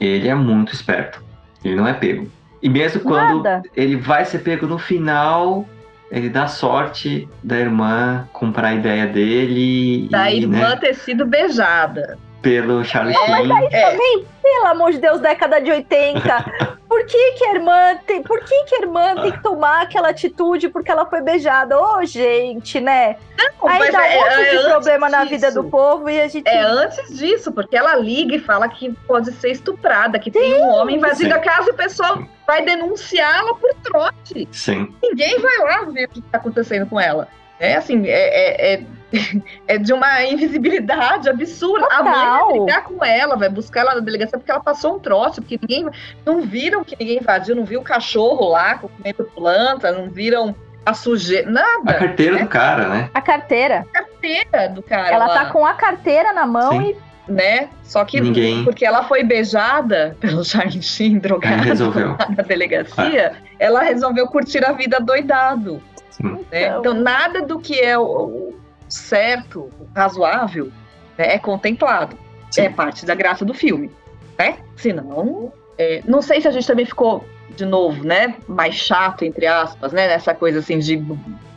B: ele é muito esperto. Ele não é pego. E mesmo quando
A: Nada.
B: ele vai ser pego no final, ele dá sorte da irmã comprar a ideia dele
C: Da
B: e,
C: irmã
B: né,
C: ter sido beijada.
B: Pelo Charlie
C: É,
B: Sheen.
C: É,
A: Também, pelo amor de Deus, década de 80. *laughs* Por que que a irmã tem, por que que a irmã tem que tomar aquela atitude porque ela foi beijada? Ô, gente, né? Aí
C: mas
A: dá um
C: é-
A: monte
C: é
A: de problema na vida
C: disso.
A: do povo e a gente
C: É antes disso, porque ela liga e fala que pode ser estuprada, que tem um homem invadindo
B: Sim.
C: a casa e o pessoal vai denunciá-la por trote.
B: Sim,
C: Ninguém vai lá ver o que está acontecendo com ela. É assim, é, é, é, *laughs* é de uma invisibilidade absurda. A mãe
A: Total.
C: vai brigar com ela, vai buscar ela na delegacia porque ela passou um trote, porque ninguém. Não viram que ninguém invadiu, não viu o cachorro lá comendo planta, não viram a sujeira.
B: a
C: Nada.
B: carteira do cara, né?
A: a carteira.
C: Carteira do cara.
A: Ela
C: lá.
A: tá com a carteira na mão
B: Sim.
A: e
C: né? Só que
B: Ninguém-
C: porque ela foi beijada *laughs* pelo Sheen drogado
B: resolveu.
C: na delegacia, ela resolveu curtir a vida doidado.
B: Sim.
C: né?
A: Então-
C: Então nada do que é o certo, o razoável, né, é contemplado.
B: Sim.
C: É parte da graça do filme, né? Senão, é, não sei se a gente também ficou de novo, né, mais chato entre aspas, né, nessa coisa assim de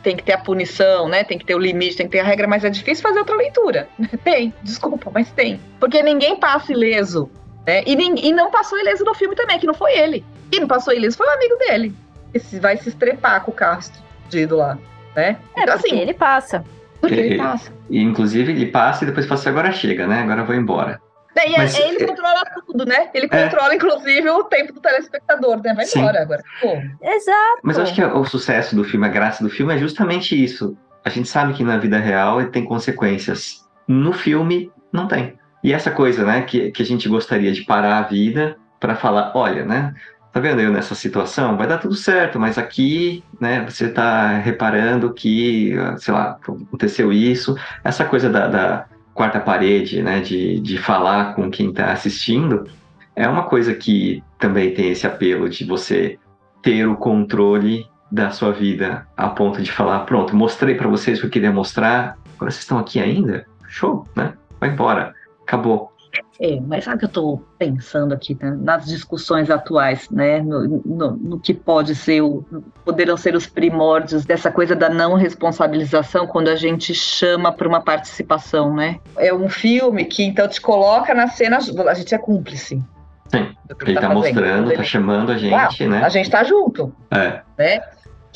C: tem que ter a punição, né? Tem que ter o limite, tem que ter a regra, mas é difícil fazer outra leitura. *laughs* Tem, desculpa, mas tem. Porque ninguém passa ileso. Né? E, e não passou ileso no filme também, que não foi ele. Quem não passou ileso foi o amigo dele. Que se- vai se estrepar com o carro escondido lá. Né?
A: é
C: Então, assim,
A: ele passa.
C: Porque ele
B: Ele-
C: passa.
B: E inclusive ele passa e depois fala assim, agora chega, né? Agora eu vou embora.
C: É, e é-
B: Mas-
C: ele controla tudo, né? Ele
B: É.
C: controla, inclusive, o tempo do telespectador, né? Vai
B: Sim.
C: embora agora. Pô,
A: Exato.
B: Mas eu acho que o sucesso do filme, a graça do filme é justamente isso. A gente sabe que na vida real ele tem consequências. No filme, não tem. E essa coisa, né, que, que a gente gostaria de parar a vida para falar, olha, né, tá vendo eu nessa situação? Vai dar tudo certo, mas aqui, né, você tá reparando que, sei lá, aconteceu isso. Essa coisa da, da quarta parede, né, de, de falar com quem tá assistindo, é uma coisa que também tem esse apelo de você ter o controle da sua vida a ponto de falar, pronto, mostrei para vocês o que eu queria mostrar, agora vocês estão aqui ainda? Show, né? Vai embora. Acabou.
C: É, mas sabe o que eu estou pensando aqui né, nas discussões atuais, né? No, no- no que pode ser o, poderão ser os primórdios dessa coisa da não responsabilização quando a gente chama para uma participação, né? É um filme que então te coloca na cena, a gente é cúmplice.
B: Sim,
C: que
B: Ele tá
C: fazendo.
B: mostrando,
C: Ele-
B: tá chamando a gente,
C: Uau,
B: né?
C: A gente tá junto,
B: É.
C: né?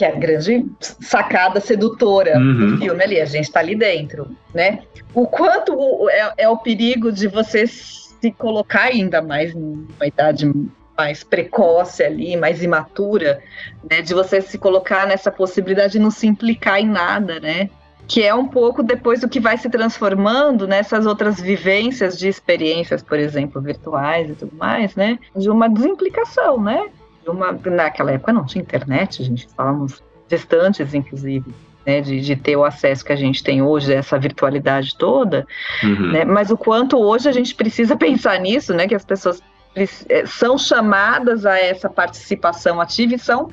C: Que é a grande sacada sedutora
B: Uhum.
C: do filme ali, a gente tá ali dentro, né? O quanto é, é o perigo de você se colocar ainda mais numa idade mais precoce ali, mais imatura, né? De você se colocar nessa possibilidade de não se implicar em nada, né? Que é um pouco depois do que vai se transformando nessas outras vivências de experiências, por exemplo, virtuais e tudo mais, né? De uma desimplicação, né? Uma, naquela época não tinha internet, a gente estávamos distantes, inclusive, né? De, de ter o acesso que a gente tem hoje, essa virtualidade toda,
B: Uhum.
C: né? Mas o quanto hoje a gente precisa *laughs* pensar nisso, né? Que as pessoas eh, são chamadas a essa participação ativa e são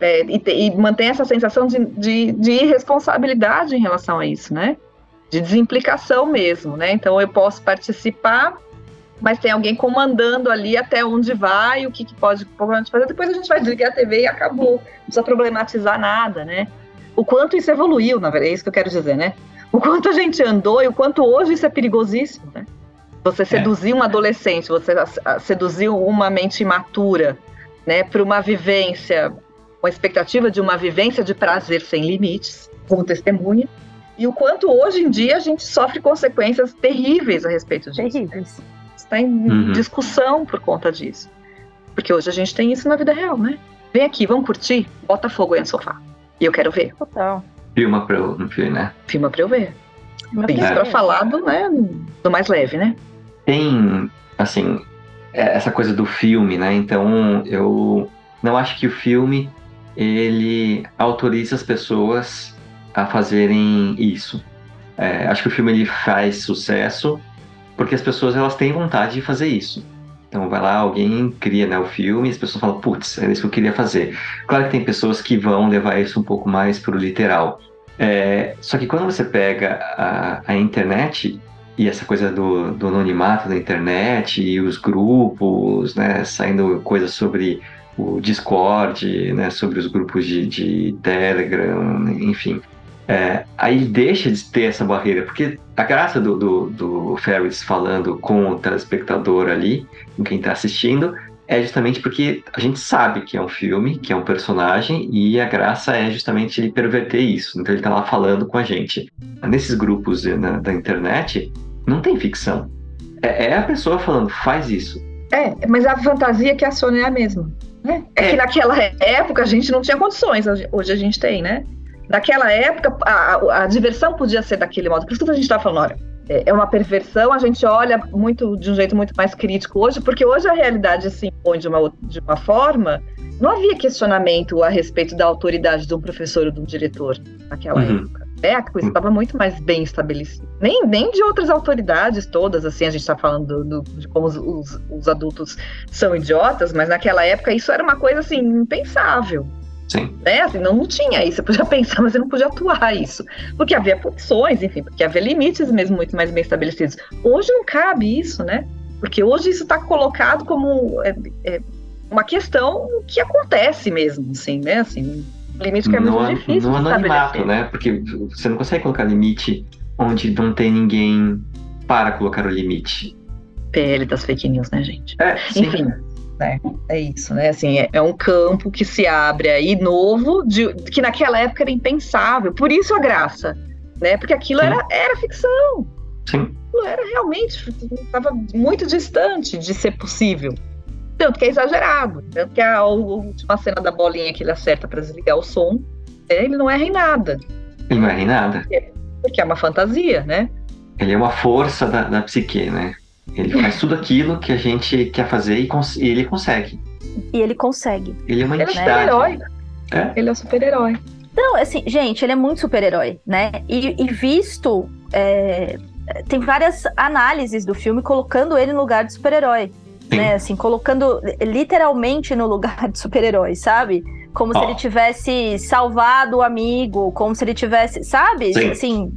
C: é, e, te- e mantém essa sensação de, de, de irresponsabilidade em relação a isso, né? De desimplicação mesmo, né? Então eu posso participar, mas tem alguém comandando ali até onde vai, o que, que pode, pode fazer. Depois a gente vai desligar a TV e acabou. Não precisa problematizar nada, né? O quanto isso evoluiu, na verdade, é isso que eu quero dizer, né? O quanto a gente andou e o quanto hoje isso é perigosíssimo, né? Você seduzir um adolescente, você seduzir uma mente imatura, né, para uma vivência, uma expectativa de uma vivência de prazer sem limites, como testemunha, e o quanto hoje em dia a gente sofre consequências terríveis a respeito disso.
A: Terríveis.
C: Está em
B: Uhum.
C: discussão por conta disso. Porque hoje a gente tem isso na vida real, né? Vem aqui, vamos curtir? Bota fogo aí no sofá. E eu quero ver.
A: Total.
B: Filma pra eu, filme, né?
C: Filma pra eu ver. Tem isso
A: filho.
C: pra falar do, né, do mais leve, né?
B: Tem, assim, é, essa coisa do filme, né? Então, eu não acho que o filme ele autoriza as pessoas a fazerem isso. É, acho que o filme ele faz sucesso porque as pessoas elas têm vontade de fazer isso. Então vai lá, alguém cria né, o filme e as pessoas falam, putz, é isso que eu queria fazer. Claro que tem pessoas que vão levar isso um pouco mais pro literal. É, só que quando você pega a, a internet e essa coisa do, do, anonimato da internet e os grupos, né, saindo coisas sobre o Discord, né, sobre os grupos de, de Telegram, enfim. É, aí deixa de ter essa barreira, porque a graça do, do, do Ferris falando com o telespectador ali, com quem está assistindo, é justamente porque a gente sabe que é um filme, que é um personagem, e a graça é justamente ele perverter isso. Então ele está lá falando com a gente. Nesses grupos na, da internet, não tem ficção. É, é, a pessoa falando, faz isso.
C: É, mas a fantasia que aciona é a mesma. Né? É, é que naquela época a gente não tinha condições, hoje a gente tem, né? Naquela época, a, a, diversão podia ser daquele modo. Por isso que a gente está falando, olha, é, é uma perversão, a gente olha muito de um jeito muito mais crítico hoje, porque hoje a realidade se impõe de uma, de uma forma. Não havia questionamento a respeito da autoridade de um professor ou de um diretor naquela uhum. época. É, a coisa estava muito mais bem estabelecida. Nem, nem de outras autoridades todas, assim, a gente está falando do, do, de como os, os, os, adultos são idiotas, mas naquela época isso era uma coisa, assim, impensável.
B: Sim.
C: Né? Assim, não, não tinha isso, você podia pensar, mas você não podia atuar isso. Porque havia punições, enfim, porque havia limites mesmo muito mais bem estabelecidos. Hoje não cabe isso, né? Porque hoje isso está colocado como é, é, uma questão que acontece mesmo, assim, né? Assim, limite que é muito no, difícil.
B: No anonimato, né? Porque você não consegue colocar limite onde não tem ninguém para colocar o limite.
C: PL das fake news, né, gente?
B: É,
C: Enfim. Né? É isso, né? Assim, é, é, um campo que se abre aí novo, de, que naquela época era impensável. Por isso a graça, né? Porque aquilo era, era ficção.
B: Sim.
C: Aquilo era realmente, estava muito distante de ser possível. Tanto que é exagerado. Tanto que a, a última cena da bolinha que ele acerta para desligar o som, é, ele não erra em nada.
B: Ele não erra em nada.
C: Porque é uma fantasia, né?
B: Ele é uma força da, da psique, né? Ele faz tudo aquilo que a gente quer fazer e, cons e ele consegue.
A: E ele consegue.
B: Ele é uma
C: ele
B: entidade.
C: É super-herói. É? Ele é um super-herói.
A: Então, assim, gente, ele é muito super-herói, né? E, e visto. É, tem várias análises do filme colocando ele no lugar de super-herói. Né? Assim, colocando literalmente no lugar de super-herói, sabe? Como oh. se ele tivesse salvado o amigo, como se ele tivesse, sabe?
B: Sim.
A: Assim.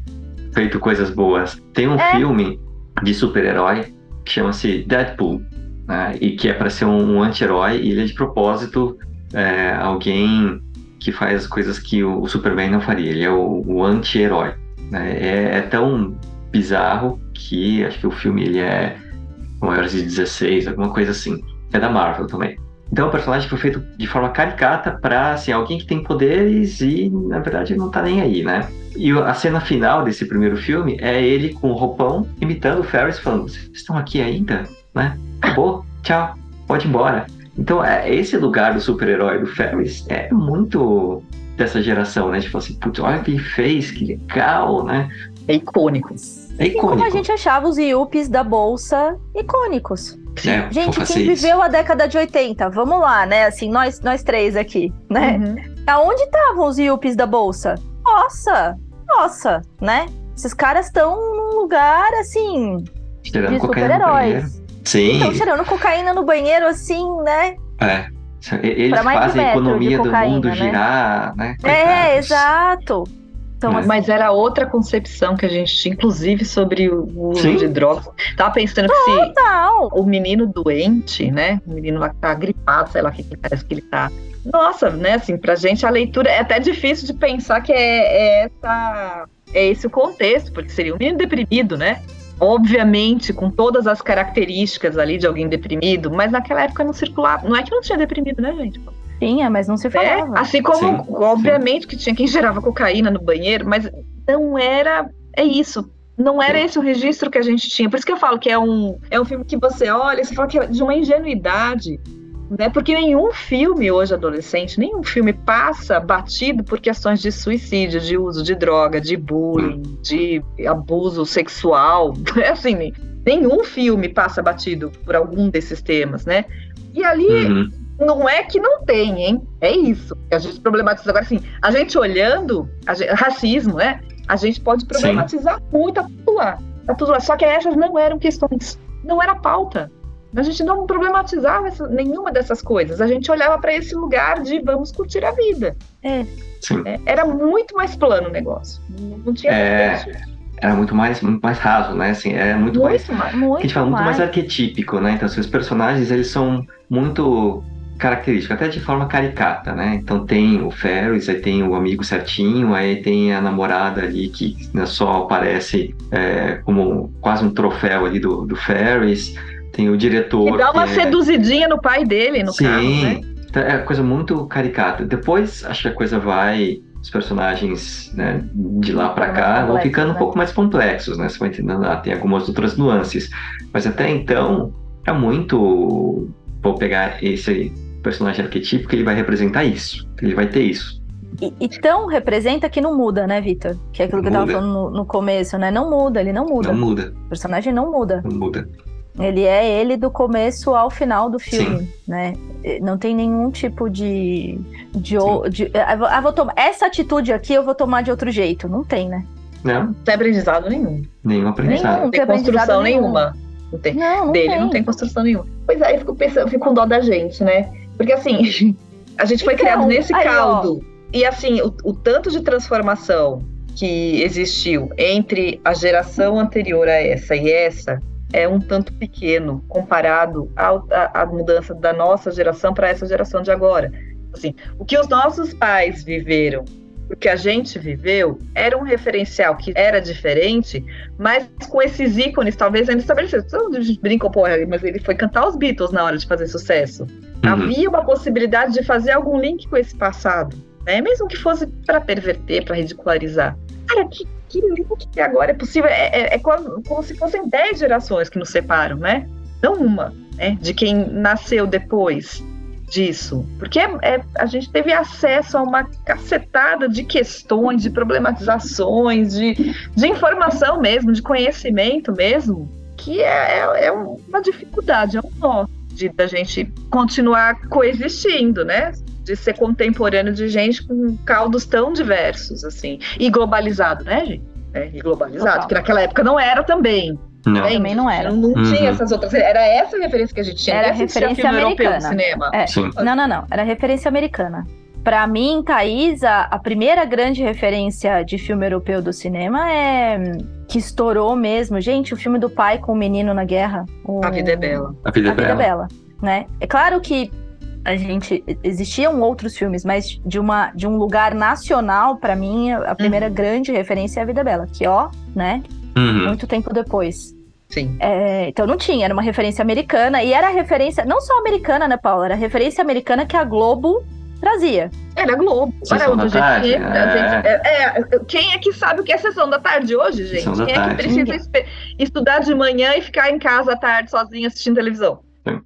B: Feito coisas boas. Tem um é. filme de super-herói que chama-se Deadpool, né? e que é para ser um, um anti-herói, e ele é de propósito é, alguém que faz coisas que o, o, Superman não faria. Ele é o, o anti-herói. Né? É, é, tão bizarro que acho que o filme ele é maiores de 16, alguma coisa assim. É da Marvel também. Então, o personagem foi feito de forma caricata para assim, alguém que tem poderes e, na verdade, não tá nem aí, né? E a cena final desse primeiro filme é ele com o roupão imitando o Ferris, falando: Vocês estão aqui ainda? Né? Acabou, tchau, pode ir embora. Então, é, esse lugar do super-herói do Ferris é muito dessa geração, né? Tipo assim, putz, olha o que ele fez, que legal, né?
C: É icônico.
B: É icônico. E
A: como a gente achava os Yuppies da Bolsa icônicos.
B: É,
A: gente, quem viveu isso. a década de 80, vamos lá, né? Assim, nós, nós três aqui, né? Uhum. Aonde estavam os Yuppies da Bolsa? Nossa, nossa, né? Esses caras estão num lugar, assim,
B: cheirando de super-heróis. Sim.
A: Estão cheirando cocaína no banheiro, assim, né?
B: É. Eles fazem a economia do mundo né? girar, né?
A: É, exato.
C: Então, mas... mas... era outra concepção que a gente tinha, inclusive sobre o uso Sim. de drogas. Tava pensando que se o menino doente, né? O menino lá que tá gripado, sei lá o que parece que ele tá. Nossa, né? Assim, pra gente a leitura é até difícil de pensar que é, é essa, é esse o contexto, porque seria um menino deprimido, né? Obviamente, com todas as características ali de alguém deprimido, mas naquela época não circulava. Não é que não tinha deprimido, né, gente?
A: Tinha, mas não se é, falava.
C: É, assim como, sim, obviamente, sim. que tinha quem gerava cocaína no banheiro, mas não era. É isso. Não era sim. esse o registro que a gente tinha. Por isso que eu falo que é um, é um filme que você olha e você fala que é de uma ingenuidade. Né? Porque nenhum filme hoje adolescente, nenhum filme passa batido por questões de suicídio, de uso de droga, de bullying, de abuso sexual. *laughs* É assim, nenhum filme passa batido por algum desses temas, né? E ali uhum não é que não tem, hein? É isso. A gente problematiza agora assim, a gente olhando, a gente, racismo, né? A gente pode problematizar Sim. muito a tudo lá. A tudo lá. Só que essas não eram questões. Não era pauta. A gente não problematizava essa, nenhuma dessas coisas. A gente olhava para esse lugar de vamos curtir a vida.
A: É.
C: É, era muito mais plano o negócio. Não tinha
B: é, Era muito mais, muito mais raso, né? Assim, é muito, muito mais. mais muito a gente fala muito mais. mais arquetípico, né? Então, assim, os personagens eles são muito característicos, até de forma caricata, né? Então tem o Ferris, aí tem o amigo certinho, aí tem a namorada ali que né, só aparece é, como quase um troféu ali do, do Ferris. Tem o diretor.
C: Que dá uma que é... seduzidinha no pai dele, no
B: Sim,
C: carro, né?
B: Então, é coisa muito caricata. Depois, acho que a coisa vai. Os personagens né, de lá para cá vão ficando né? um pouco mais complexos, né? Você vai entendendo, ah, tem algumas outras nuances. Mas até então, é muito. Vou pegar esse personagem arquetípico, ele vai representar isso. Ele vai ter isso.
A: E, e tão representa que não muda, né, Vitor? Que é aquilo não que eu tava falando no, no, começo, né? Não muda, ele não muda.
B: Não muda.
A: O personagem não muda.
B: Não muda.
A: Ele é ele do começo ao final do filme, Sim. né? Não tem nenhum tipo de. de, de ah, vou tomar, essa atitude aqui eu vou tomar de outro jeito. Não tem, né?
B: Não.
C: Não tem aprendizado nenhum.
B: Nenhum aprendizado. Nenhum,
C: não tem construção nenhuma. Não tem. Não, não Dele tem. não tem construção nenhuma. Pois é, eu fico pensando, eu fico com dó da gente, né? Porque assim, *laughs* a gente foi então, criado nesse aí, caldo. Ó. E assim, o, o tanto de transformação que existiu entre a geração anterior a essa e essa é um tanto pequeno comparado à, mudança da nossa geração para essa geração de agora. Assim, o que os nossos pais viveram, o que a gente viveu, era um referencial que era diferente, mas com esses ícones talvez ainda estabelecidos. A gente brinca, pô, mas ele foi cantar os Beatles na hora de fazer sucesso. Uhum. Havia uma possibilidade de fazer algum link com esse passado, né? mesmo que fosse para perverter, para ridicularizar. Cara, que que lindo que agora é possível. É, é, é como, como, se fossem dez gerações que nos separam, né? Não uma, né? De quem nasceu depois disso. Porque é, é, a gente teve acesso a uma cacetada de questões, de problematizações, de, de informação mesmo, de conhecimento mesmo, que é, é, é uma dificuldade, é um nó da gente continuar coexistindo, né? De ser contemporâneo de gente com caldos tão diversos, assim. E globalizado, né, gente? É, e globalizado, Total. que naquela época não era também.
A: Não. Também não era.
C: Não, não uhum. tinha essas outras. Era essa a referência que a gente tinha.
A: Era referência americana.
C: cinema.
A: É. Não, não, não. Era referência americana. Para mim, Thaís, a, a, primeira grande referência de filme europeu do cinema é que estourou mesmo. Gente, o filme do pai com o menino na guerra. O...
C: A Vida é Bela.
B: A Vida, é, a Vida é
A: Bela. Né? É claro que a gente existiam outros filmes, mas de uma de um lugar nacional, para mim, a primeira uhum. grande referência é a Vida Bela, que ó, né? Uhum. Muito tempo depois.
C: Sim.
A: É, então não tinha, era uma referência americana e era referência não só americana, né, Paula? Era referência americana que a Globo trazia.
C: Era Globo.
B: Sessão da tarde, gente, é.
C: É, é, quem é que sabe o que é sessão da tarde hoje, gente? Sessão quem é que precisa estudar de manhã e ficar em casa à tarde sozinho assistindo televisão?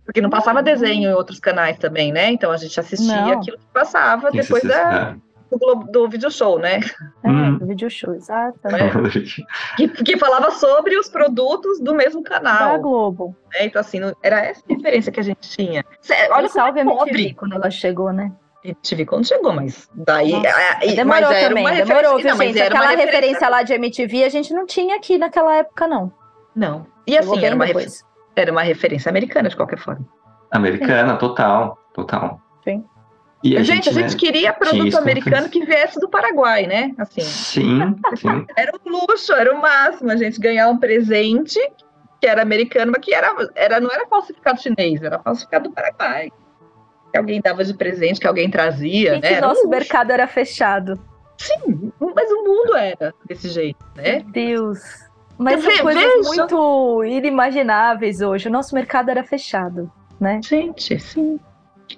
C: Porque não passava desenho em outros canais também, né? Então a gente assistia não. aquilo que passava depois da, do, do video show, né?
A: É, hum. do video show, exato. É. *laughs*
C: que, que falava sobre os produtos do mesmo canal.
A: Da Globo.
C: É, então, assim, era essa a diferença que a gente tinha.
A: Olha só, é pobre. quando ela chegou, né?
C: MTV quando chegou, mas daí.
A: Nossa, demorou mas também, demorou, viu, gente? Aquela referência... referência lá de MTV a gente não tinha aqui naquela época, não.
C: Não. E assim, era uma referência era uma referência americana, de qualquer forma.
B: Americana, Sim. total, total.
A: Sim.
C: E a gente, gente, a gente né, queria produto americano que viesse do Paraguai, né? Assim.
B: Sim, sim. *laughs*
C: era um luxo, era o máximo a gente ganhar um presente que era americano, mas que era, era, não era falsificado chinês, era falsificado do Paraguai. Que alguém dava de presente, que alguém trazia, né?
A: Que nosso um mercado era fechado.
C: Sim, mas o mundo era desse jeito, né?
A: Meu Deus. Mas são coisas muito inimagináveis hoje. O nosso mercado era fechado, né?
C: Gente, sim.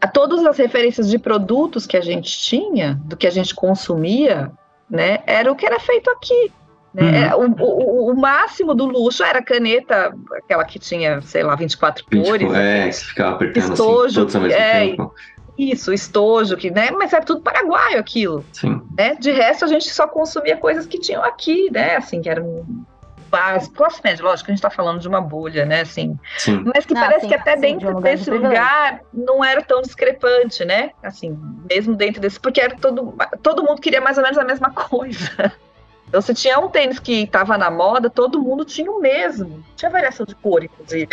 C: A todas as referências de produtos que a gente tinha, do que a gente consumia, né, era o que era feito aqui. Né? Uhum. O, o, o, máximo do luxo era caneta, aquela que tinha, sei lá, 24 cores.
B: É,
C: né?
B: que ficava apertando assim, estojo, assim, todos ao mesmo é, tempo.
C: Isso, estojo, que, né? Mas era tudo paraguaio aquilo.
B: Sim.
C: Né? De resto, a gente só consumia coisas que tinham aqui, né? Assim, que eram básico, classe média, lógico que a gente está falando de uma bolha, né, assim,
B: sim.
C: mas que ah, parece sim, que até sim, dentro de um desse lugar não era tão discrepante, né, assim, mesmo dentro desse, porque era todo, todo mundo queria mais ou menos a mesma *laughs* coisa. Então, se tinha um tênis que estava na moda, todo mundo tinha o mesmo. Tinha variação de cor, inclusive.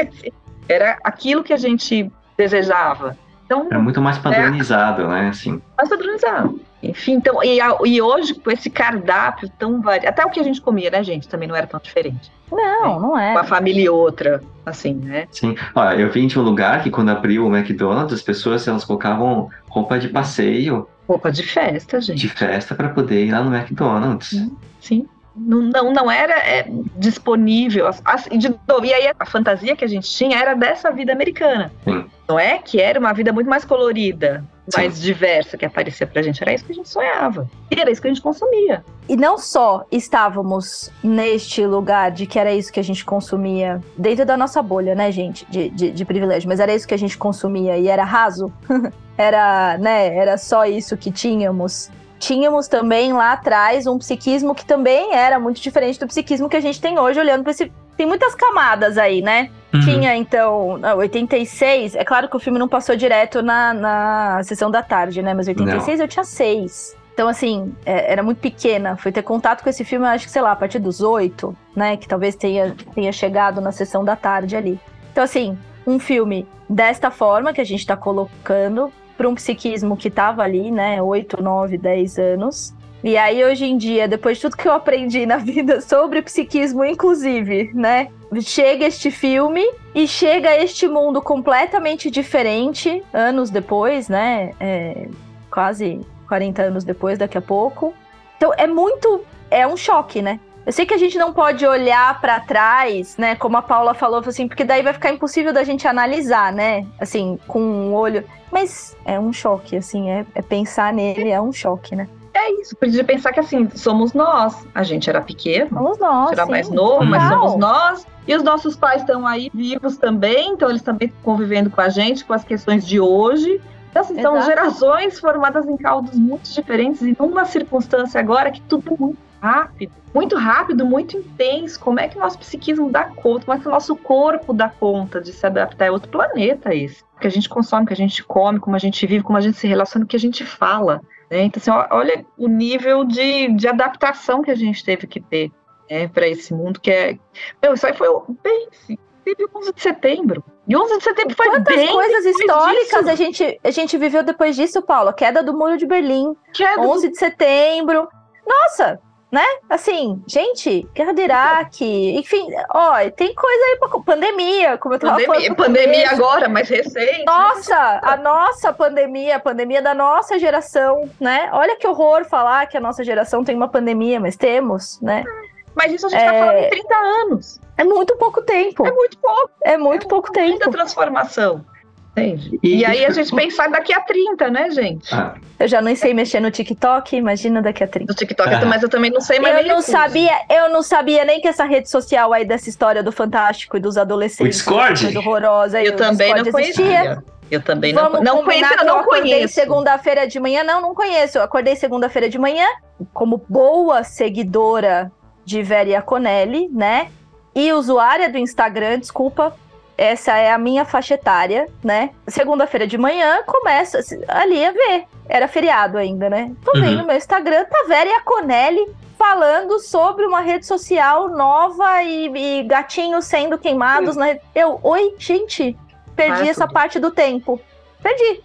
C: *laughs* Era aquilo que a gente desejava. Então,
B: Era muito mais padronizado, é, né? Assim.
C: Mais padronizado. Enfim, então, e, e, hoje, com esse cardápio tão variado, até o que a gente comia, né, gente, também não era tão diferente.
A: Não, não é.
C: Uma família e outra, assim, né?
B: Sim. Olha, eu vim de um lugar que quando abriu o McDonald's, as pessoas elas colocavam roupa de passeio.
C: Roupa de festa, gente.
B: De festa para poder ir lá no McDonald's.
C: Sim. sim. Não, não, era é, disponível. Assim, de, e aí a fantasia que a gente tinha era dessa vida americana.
B: Sim.
C: Não é que era uma vida muito mais colorida, mais Sim. diversa que aparecia pra gente. Era isso que a gente sonhava. E era isso que a gente consumia.
A: E não só estávamos neste lugar de que era isso que a gente consumia dentro da nossa bolha, né, gente? De, de, de privilégio, mas era isso que a gente consumia e era raso. *laughs* era, né? Era só isso que tínhamos tínhamos também lá atrás um psiquismo que também era muito diferente do psiquismo que a gente tem hoje, olhando para esse. Tem muitas camadas aí, né? Uhum. Tinha, então, 86. É claro que o filme não passou direto na, na sessão da tarde, né? Mas 86 não. eu tinha seis. Então, assim, é, era muito pequena. Foi ter contato com esse filme, acho que, sei lá, a partir dos oito, né? Que talvez tenha, tenha chegado na sessão da tarde ali. Então, assim, um filme desta forma que a gente tá colocando, para um psiquismo que estava ali, né, 8, 9, 10 anos. E aí, hoje em dia, depois de tudo que eu aprendi na *laughs* vida sobre psiquismo, inclusive, né? Chega este filme e chega este mundo completamente diferente, anos depois, né? É, quase 40 anos depois, daqui a pouco. Então, é muito. É um choque, né? Eu sei que a gente não pode olhar para trás, né? Como a Paula falou, assim, porque daí vai ficar impossível da gente analisar, né? Assim, com um olho. Mas é um choque, assim, é, é pensar nele é um choque, né?
C: É isso, de pensar que assim, somos nós. A gente era pequeno,
A: somos nós,
C: era
A: sim,
C: mais novo, mas somos nós. E os nossos pais estão aí vivos também, então eles também estão convivendo com a gente, com as questões de hoje. Então, assim, são gerações formadas em caldos muito diferentes e numa circunstância agora que tudo é muito rápido, muito rápido, muito intenso. Como é que o nosso psiquismo dá conta? Como é que o nosso corpo dá conta de se adaptar? É outro planeta esse. O que a gente consome, o que a gente come, como a gente vive, como a gente se relaciona, o que a gente fala. Né? Então, assim, olha o nível de, de adaptação que a gente teve que ter né, para esse mundo que é. Meu, isso aí foi bem. Teve 11 de setembro. E 11 de setembro foi
A: Quantas
C: bem
A: coisas históricas a gente, a gente viveu depois disso, Paulo? Queda do Muro de Berlim. Queda 11 do... de setembro. Nossa, né? Assim, gente, guerra do Iraque, enfim, ó, tem coisa aí pra pandemia, como eu tava
C: pandemia,
A: falando.
C: Pandemia agora, mais recente. Né?
A: Nossa, a nossa pandemia, a pandemia da nossa geração, né? Olha que horror falar que a nossa geração tem uma pandemia, mas temos, né?
C: Mas isso a gente é... tá falando em 30 anos.
A: É muito pouco tempo.
C: É muito pouco.
A: É muito é pouco tempo.
C: Muita transformação. Entende? E, e aí a gente pensar daqui a 30, né, gente? Ah.
A: Eu já não sei mexer no TikTok, imagina daqui a 30.
C: No TikTok, ah. mas eu também não sei mais.
A: Eu não sabia, eu não sabia nem que essa rede social aí dessa história do Fantástico e dos adolescentes.
B: O Discord?
A: Horrorosa.
C: Eu também não conhecia. Eu também não,
A: Vamos
C: não
A: conheço, eu não eu acordei segunda-feira de manhã. Não, não conheço. Eu acordei segunda-feira de manhã como boa seguidora de Vera Conelli, né? E usuária do Instagram, desculpa, essa é a minha faixa etária, né? Segunda-feira de manhã, começa ali a ver. Era feriado ainda, né? Tô vendo uhum. meu Instagram, tá Vera e a Conelli falando sobre uma rede social nova e, e gatinhos sendo queimados na Eu, oi, gente, perdi essa parte do tempo. Perdi.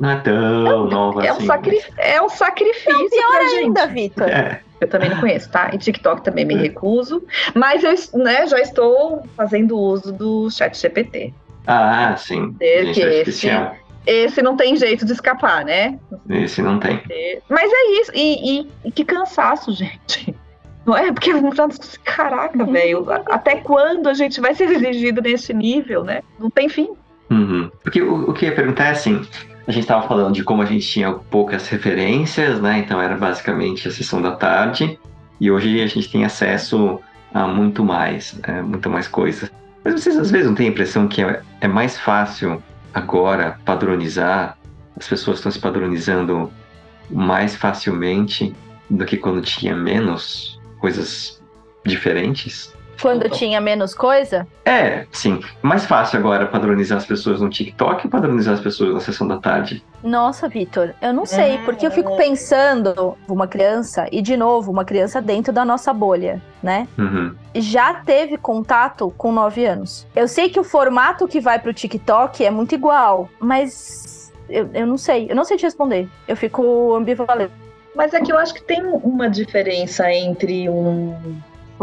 B: Não é tão é, nova
C: é
B: assim.
C: Um sacri... É um sacrifício. É
A: pior ainda. Vitor. É.
C: Eu também não conheço, tá? E TikTok também me recuso. Mas eu né, já estou fazendo uso do chat GPT.
B: Ah, sim.
C: Porque esse, esse não tem jeito de escapar, né?
B: Esse não tem.
C: Mas é isso. E, e, e que cansaço, *laughs* gente. Não é? Porque caraca, uhum. velho, até quando a gente vai ser exigido nesse nível, né? Não tem fim.
B: Uhum. Porque o, o que eu ia perguntar é assim: a gente estava falando de como a gente tinha poucas referências, né? Então era basicamente a sessão da tarde. E hoje a gente tem acesso a muito mais, é, muito mais coisa. Mas vocês às vezes não têm a impressão que é, é mais fácil agora padronizar? As pessoas estão se padronizando mais facilmente do que quando tinha menos coisas diferentes?
A: Quando tinha menos coisa?
B: É, sim. Mais fácil agora padronizar as pessoas no TikTok ou padronizar as pessoas na sessão da tarde?
A: Nossa, Vitor, eu não sei, porque eu fico pensando uma criança, e de novo, uma criança dentro da nossa bolha, né?
B: Uhum.
A: Já teve contato com 9 anos. Eu sei que o formato que vai pro TikTok é muito igual, mas eu, eu não sei, eu não sei te responder. Eu fico ambivalente.
C: Mas é que eu acho que tem uma diferença entre um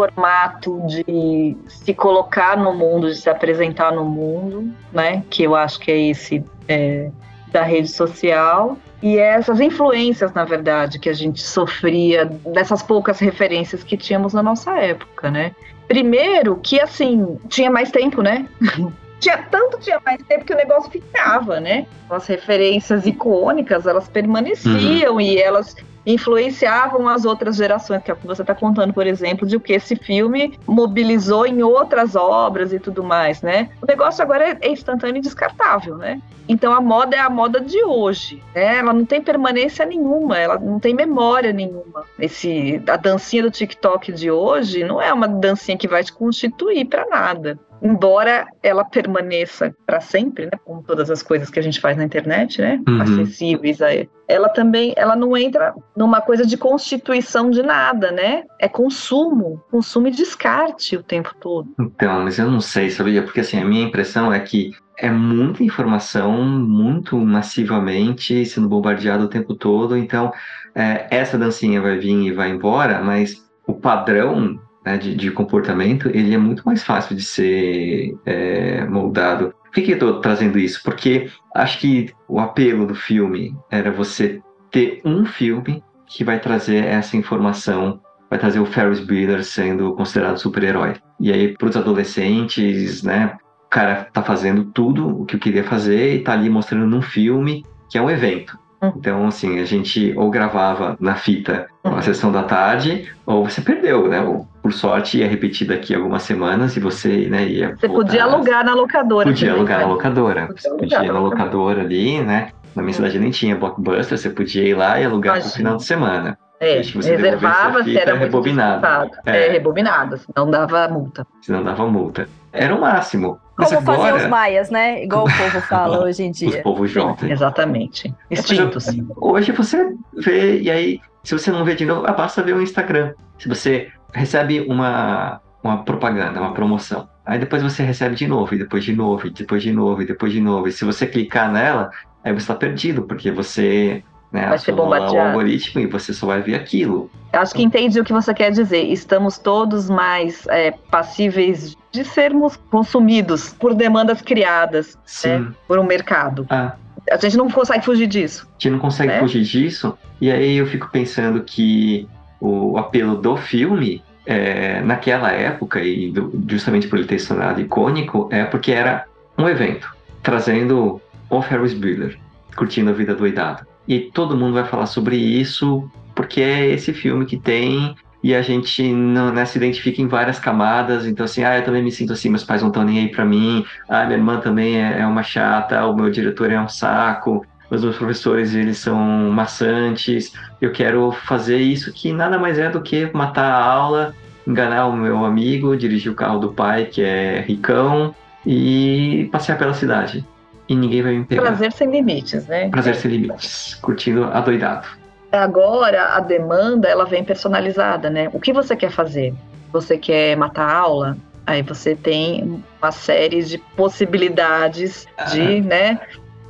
C: formato de se colocar no mundo, de se apresentar no mundo, né? Que eu acho que é esse é, da rede social. E essas influências, na verdade, que a gente sofria dessas poucas referências que tínhamos na nossa época, né? Primeiro que, assim, tinha mais tempo, né? *laughs* tinha tanto tinha mais tempo que o negócio ficava, né? As referências icônicas, elas permaneciam uhum. e elas influenciavam as outras gerações, que é o que você está contando, por exemplo, de o que esse filme mobilizou em outras obras e tudo mais, né? O negócio agora é instantâneo e descartável, né? Então a moda é a moda de hoje, né? Ela não tem permanência nenhuma, ela não tem memória nenhuma. Esse a dancinha do TikTok de hoje não é uma dancinha que vai te constituir para nada embora ela permaneça para sempre, né, como todas as coisas que a gente faz na internet, né, uhum. acessíveis a ela também, ela não entra numa coisa de constituição de nada, né? É consumo, consumo e descarte o tempo todo.
B: Então, mas eu não sei, sabia? Porque assim, a minha impressão é que é muita informação, muito massivamente sendo bombardeada o tempo todo. Então, é, essa dancinha vai vir e vai embora, mas o padrão né, de, de, comportamento, ele é muito mais fácil de ser é, moldado. Por que, que eu estou trazendo isso? Porque acho que o apelo do filme era você ter um filme que vai trazer essa informação, vai trazer o Ferris Bueller sendo considerado super-herói. E aí, para os adolescentes, né, o cara tá fazendo tudo o que eu queria fazer e tá ali mostrando num filme que é um evento. Hum. Então, assim, a gente ou gravava na fita a uhum. sessão da tarde, ou você perdeu, né? Ou, por sorte, ia repetir daqui algumas semanas e você né, ia.
C: Você voltar. podia alugar na locadora.
B: Podia alugar né? na locadora. Podia você podia ir na locadora ali, né? Na minha hum. cidade nem tinha blockbuster, você podia ir lá e alugar Imagina. pro final de semana.
C: É, reservava se era rebobinado. É. é, rebobinado, senão dava multa.
B: Senão dava multa. Era o máximo.
A: Como agora... faziam os maias, né? Igual o povo *laughs* fala hoje em dia. Os
B: povos jovens.
C: Exatamente. Extintos.
B: Hoje você vê, e aí, se você não vê de novo, ah, basta ver o Instagram. Se você recebe uma, uma propaganda, uma promoção, aí depois você recebe de novo, e depois de novo, e depois de novo, e depois de novo. E se você clicar nela, aí você está perdido, porque você né,
C: vai ser bombardeado.
B: o algoritmo e você só vai ver aquilo.
C: Acho que entendi o que você quer dizer. Estamos todos mais é, passíveis de sermos consumidos por demandas criadas né, por um mercado.
B: Ah.
C: A gente não consegue fugir disso.
B: A gente não consegue né? fugir disso. E aí eu fico pensando que o apelo do filme, é, naquela época, e do, justamente por ele ter se tornado icônico, é porque era um evento trazendo o Ferris Bueller curtindo a vida doidada. E todo mundo vai falar sobre isso porque é esse filme que tem e a gente não né, se identifica em várias camadas. Então, assim, ah, eu também me sinto assim, meus pais não estão nem aí para mim. Ah, minha irmã também é, é, uma chata, o meu diretor é um saco, os meus professores eles são maçantes. Eu quero fazer isso que nada mais é do que matar a aula, enganar o meu amigo, dirigir o carro do pai que é ricão e passear pela cidade. E ninguém vai me pegar.
C: Prazer sem limites, né?
B: Prazer sem limites. Curtindo adoidado.
C: Agora a demanda ela vem personalizada, né? O que você quer fazer? Você quer matar a aula? Aí você tem uma série de possibilidades de, ah. né?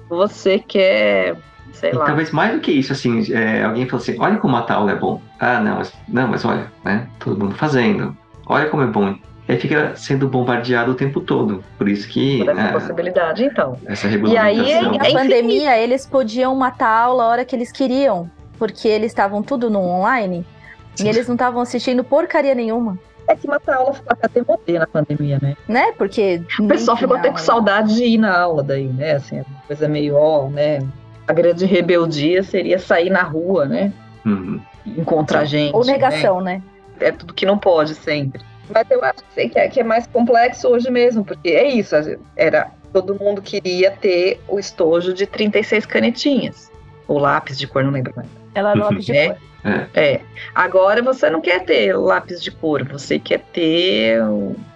C: Você quer sei lá.
B: Talvez mais do que isso, assim, é, alguém falou assim, olha como matar a aula é bom. Ah, não, mas, não, mas olha, né? Todo mundo fazendo. Olha como é bom. E aí fica sendo bombardeado o tempo todo. Por isso que.
C: Por essa é, possibilidade, então.
B: Essa regulamentação.
A: E aí, na pandemia, eles podiam matar a aula a hora que eles queriam porque eles estavam tudo no online Sim. e eles não estavam assistindo porcaria nenhuma.
C: É que matar aula ficou até demodê na pandemia, né?
A: Né? Porque.
C: O pessoal ficou até com saudade de ir na aula daí, né? Assim, é uma coisa meio, ó, né? A grande rebeldia seria sair na rua, né?
B: Uhum.
C: Encontrar gente.
A: Ou negação, né?
C: né? É tudo que não pode sempre. Mas eu acho que é, que é mais complexo hoje mesmo, porque é isso, era todo mundo queria ter o estojo de 36 canetinhas. Ou lápis de cor, não lembro mais.
A: Ela era *laughs* lápis de
C: É.
A: cor.
C: É. Agora você não quer ter lápis de cor, você quer ter,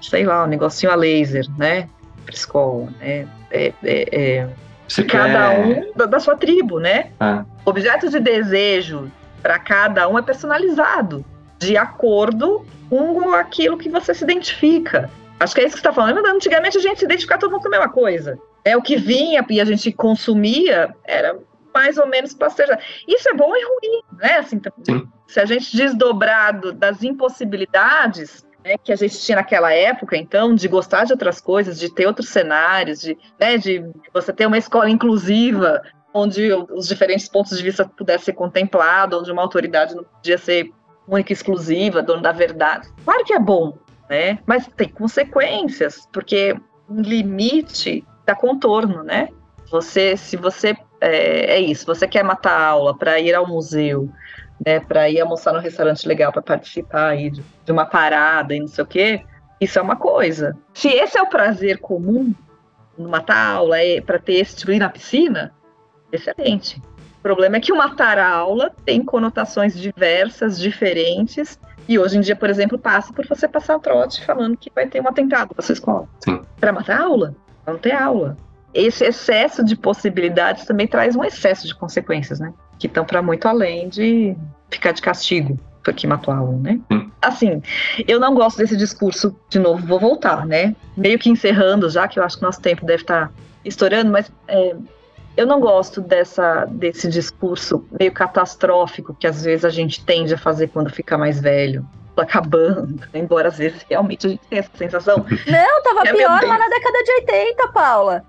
C: sei lá, um negocinho a laser, né? Pra escola, né? É, é, é,
B: Você
C: cada
B: quer...
C: um da, da sua tribo, né?
B: Ah,
C: Objeto de desejo para cada um é personalizado, de acordo com aquilo que você se identifica. Acho que é isso que você está falando. Antigamente a gente se identificava todo mundo com a mesma coisa. É o que vinha e a gente consumia era mais ou menos pasteurizado. Isso é bom e ruim, né? Assim, então,
B: Sim.
C: se a gente desdobrado das impossibilidades né, que a gente tinha naquela época, então, de gostar de outras coisas, de ter outros cenários, de, né, de você ter uma escola inclusiva, onde os diferentes pontos de vista pudessem ser contemplados, onde uma autoridade não podia ser única e exclusiva, dono da verdade. Claro que é bom, né? Mas tem consequências, porque um limite dá contorno, né? Você, se você é, é isso, você quer matar a aula para ir ao museu, né, para ir almoçar no restaurante legal, para participar aí de, de uma parada e não sei o quê, isso é uma coisa. Se esse é o prazer comum, matar a aula é para ter esse tipo ir na piscina, excelente. O problema é que o matar a aula tem conotações diversas, diferentes, e hoje em dia, por exemplo, passa por você passar o trote falando que vai ter um atentado na sua escola. Para matar a aula, pra não ter aula. Esse excesso de possibilidades também traz um excesso de consequências, né? Que estão para muito além de ficar de castigo porque matou a aula, né?
B: Sim.
C: Assim, eu não gosto desse discurso, de novo, vou voltar, né? Meio que encerrando já, que eu acho que nosso tempo deve estar estourando, mas é, eu não gosto dessa, desse discurso meio catastrófico que às vezes a gente tende a fazer quando fica mais velho. Acabando, embora às vezes realmente a gente tenha essa sensação. *laughs*
A: Não, tava
C: É,
A: pior lá na década de 80, Paula.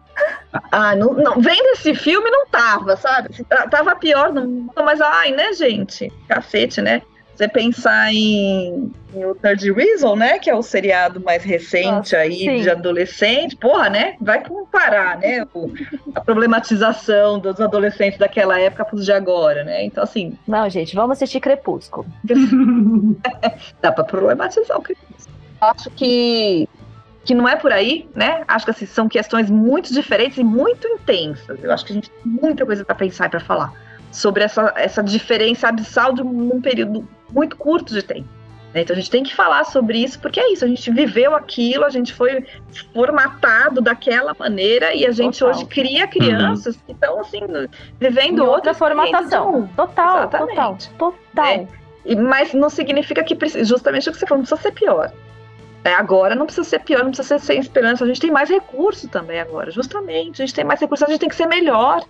C: Ah, não, não, vendo esse filme não tava, sabe? Tava pior, não, mas ai, né, gente? Cacete, né? Você pensar em, em o Third Reason, né? Que é o seriado mais recente
A: Nossa,
C: aí
A: sim.
C: de adolescente, porra, né? Vai comparar, né? o- a problematização dos adolescentes daquela época pros de agora, né? Então, assim,
A: Não, gente, vamos assistir Crepúsculo. *laughs*
C: dá pra problematizar o crepúsculo. Acho que, que não é por aí, né? Acho que assim, são questões muito diferentes e muito intensas. Eu acho que a gente tem muita coisa para pensar e para falar sobre essa, essa diferença abissal de um, período muito curto de tempo. né? Então a gente tem que falar sobre isso, porque é isso, a gente viveu aquilo, a gente foi formatado daquela maneira e a gente
A: Total.
C: hoje cria crianças que estão assim, vivendo
A: outra
C: outra
A: formatação. Total,
C: Exatamente.
A: total, total.
C: É. E- Mas não significa que precisa, justamente o que você falou, não precisa ser pior. É, agora não precisa ser pior, não precisa ser sem esperança. A gente tem mais recurso também agora, justamente. A gente tem mais recurso, a gente tem que ser melhor.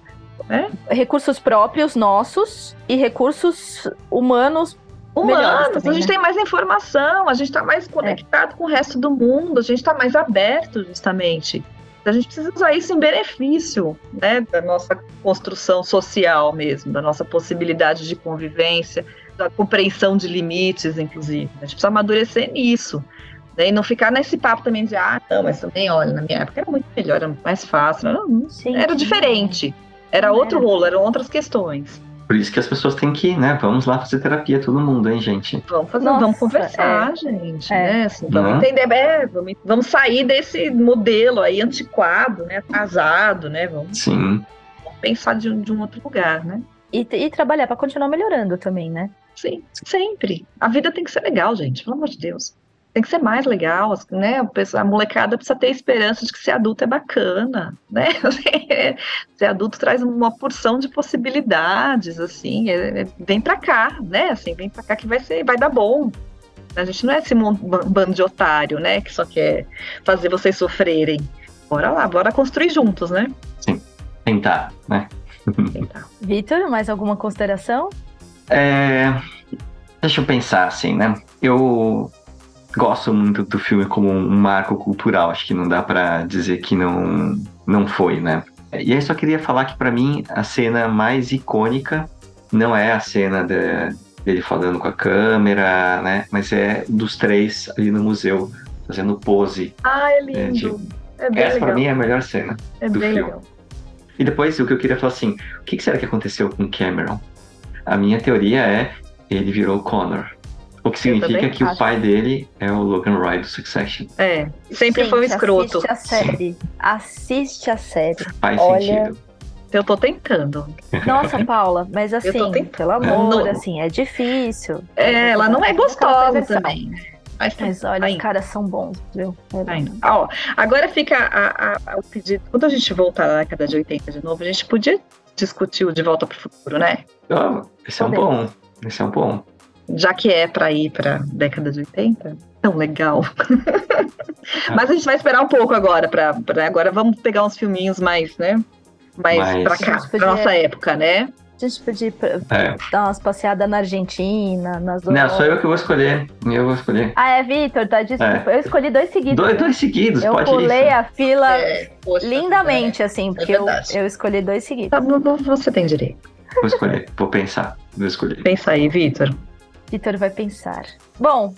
A: Recursos próprios nossos e recursos humanos.
C: Humanos,
A: também,
C: a gente
A: né?
C: tem mais informação, a gente está mais conectado com o resto do mundo, a gente está mais aberto, justamente. A gente precisa usar isso em benefício né, da nossa construção social mesmo, da nossa possibilidade de convivência, da compreensão de limites, inclusive. A gente precisa amadurecer nisso. né, E não ficar nesse papo também de, ah, não, mas também, olha, na minha época era muito melhor, era mais fácil. Não, não,
A: Sim,
C: era
A: sim.
C: diferente. Era
A: Não
C: outro
A: era.
C: rolo, eram outras questões.
B: Por isso que as pessoas têm que ir, né? Vamos lá fazer terapia, todo mundo, hein, gente?
C: Vamos fazer,
A: Nossa,
C: vamos conversar, gente,
A: É.
C: né? Assim, vamos
B: Né?
C: entender, é, vamos, vamos sair desse modelo aí antiquado, né? Atrasado, né? Vamos,
B: Sim.
C: vamos pensar de, um- de um outro lugar, né?
A: E, e trabalhar para continuar melhorando também, né?
C: Sim, sempre. A vida tem que ser legal, gente, pelo amor de Deus. Tem que ser mais legal, né? A molecada precisa ter esperança de que ser adulto é bacana, né? *laughs* ser adulto traz uma porção de possibilidades, assim. é- é- vem pra cá, né? Assim, vem pra cá que vai ser, vai dar bom. A gente não é esse bando de otário, né? Que só quer fazer vocês sofrerem. Bora lá, bora construir juntos, né?
B: Tentar, né?
C: Tentar. *laughs*
A: Vitor, mais alguma consideração?
B: É, Deixa eu pensar assim, né? Eu gosto muito do filme como um marco cultural. Acho que não dá pra dizer que não, não foi, né? E aí só queria falar que pra mim a cena mais icônica não é a cena de- dele falando com a câmera, né? Mas é dos três ali no museu fazendo pose.
C: Ah, é lindo. É bem
B: Essa pra
C: legal.
B: mim é a melhor cena.
C: É
B: do filme.
C: legal.
B: E depois o que eu queria falar assim, o que que será que aconteceu com Cameron? A minha teoria é ele virou Connor. O que significa que o pai dele é o Logan Roy do Succession.
C: É, sempre
A: Gente,
C: foi um escroto.
A: Assiste a série. Assiste a série.
B: Faz
A: Olha,
B: sentido.
C: Eu tô tentando.
A: Nossa, Paula, mas
C: tô
A: assim, pelo amor,
C: Não.
A: assim, é difícil.
C: É, ela não é gostosa também. Mas,
A: Mas olha, os caras são bons, viu? É
C: Ainda. Ó, agora fica a- a- a- o pedido. Quando a gente voltar na década de 80 de novo, a gente podia discutir o De Volta para o Futuro, né?
B: Ó, esse é um bom. Esse é um bom.
C: Já que é para ir para década de 80. Tão legal. *laughs* Mas a gente vai esperar um pouco agora. Pra, pra- agora vamos pegar uns filminhos mais, né? Mais
B: Mais-
C: pra cá,
A: podia-
C: pra nossa época, né?
A: A gente podia ir pra-
B: É.
A: dar umas passeadas na Argentina, nas
B: Não, sou eu que vou escolher. Eu vou escolher.
A: Ah, é Vitor, tá? Desculpa. Eu escolhi dois seguidos.
B: Dois, dois seguidos,
A: eu
B: pode
A: pulei
B: isso.
A: a fila
C: É, poxa,
A: lindamente, assim, porque eu, eu escolhi dois seguidos.
C: Tá, Você tem direito.
B: Vou escolher. Vou pensar. Vou escolher.
C: Pensa aí, Vitor.
A: Vitor vai pensar. Bom,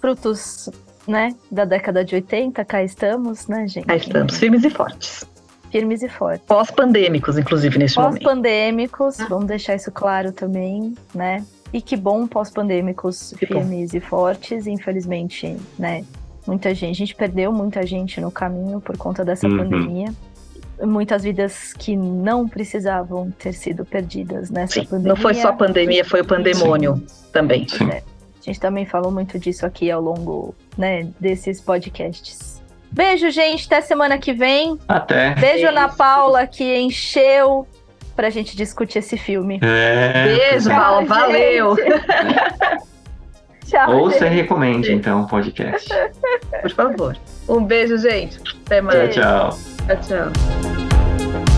A: frutos, né, da década de 80, cá estamos, né, gente?
C: Aí estamos, firmes e fortes.
A: Firmes e fortes.
C: Pós-pandêmicos, inclusive, neste momento.
A: Pós-pandêmicos, vamos deixar isso claro também, né? E que bom pós-pandêmicos
C: Que bom.
A: firmes e fortes. Infelizmente, né? Muita gente, a gente perdeu muita gente no caminho por conta dessa
B: Uhum.
A: pandemia. Muitas vidas que não precisavam ter sido perdidas nessa
C: Sim,
A: pandemia.
C: não foi só a pandemia, foi o pandemônio também.
B: Sim.
A: É. A gente também falou muito disso aqui ao longo, né, desses podcasts. Beijo, gente. Até semana que vem.
B: Até.
A: Beijo na. Paula que encheu pra gente discutir esse filme.
B: É,
C: Beijo. Paula. valeu. *laughs*
A: Tchau.
B: você
A: gente.
B: recomende, então, o podcast.
C: Por favor. Um beijo, gente. Até mais.
B: Tchau, tchau.
C: Tchau, tchau.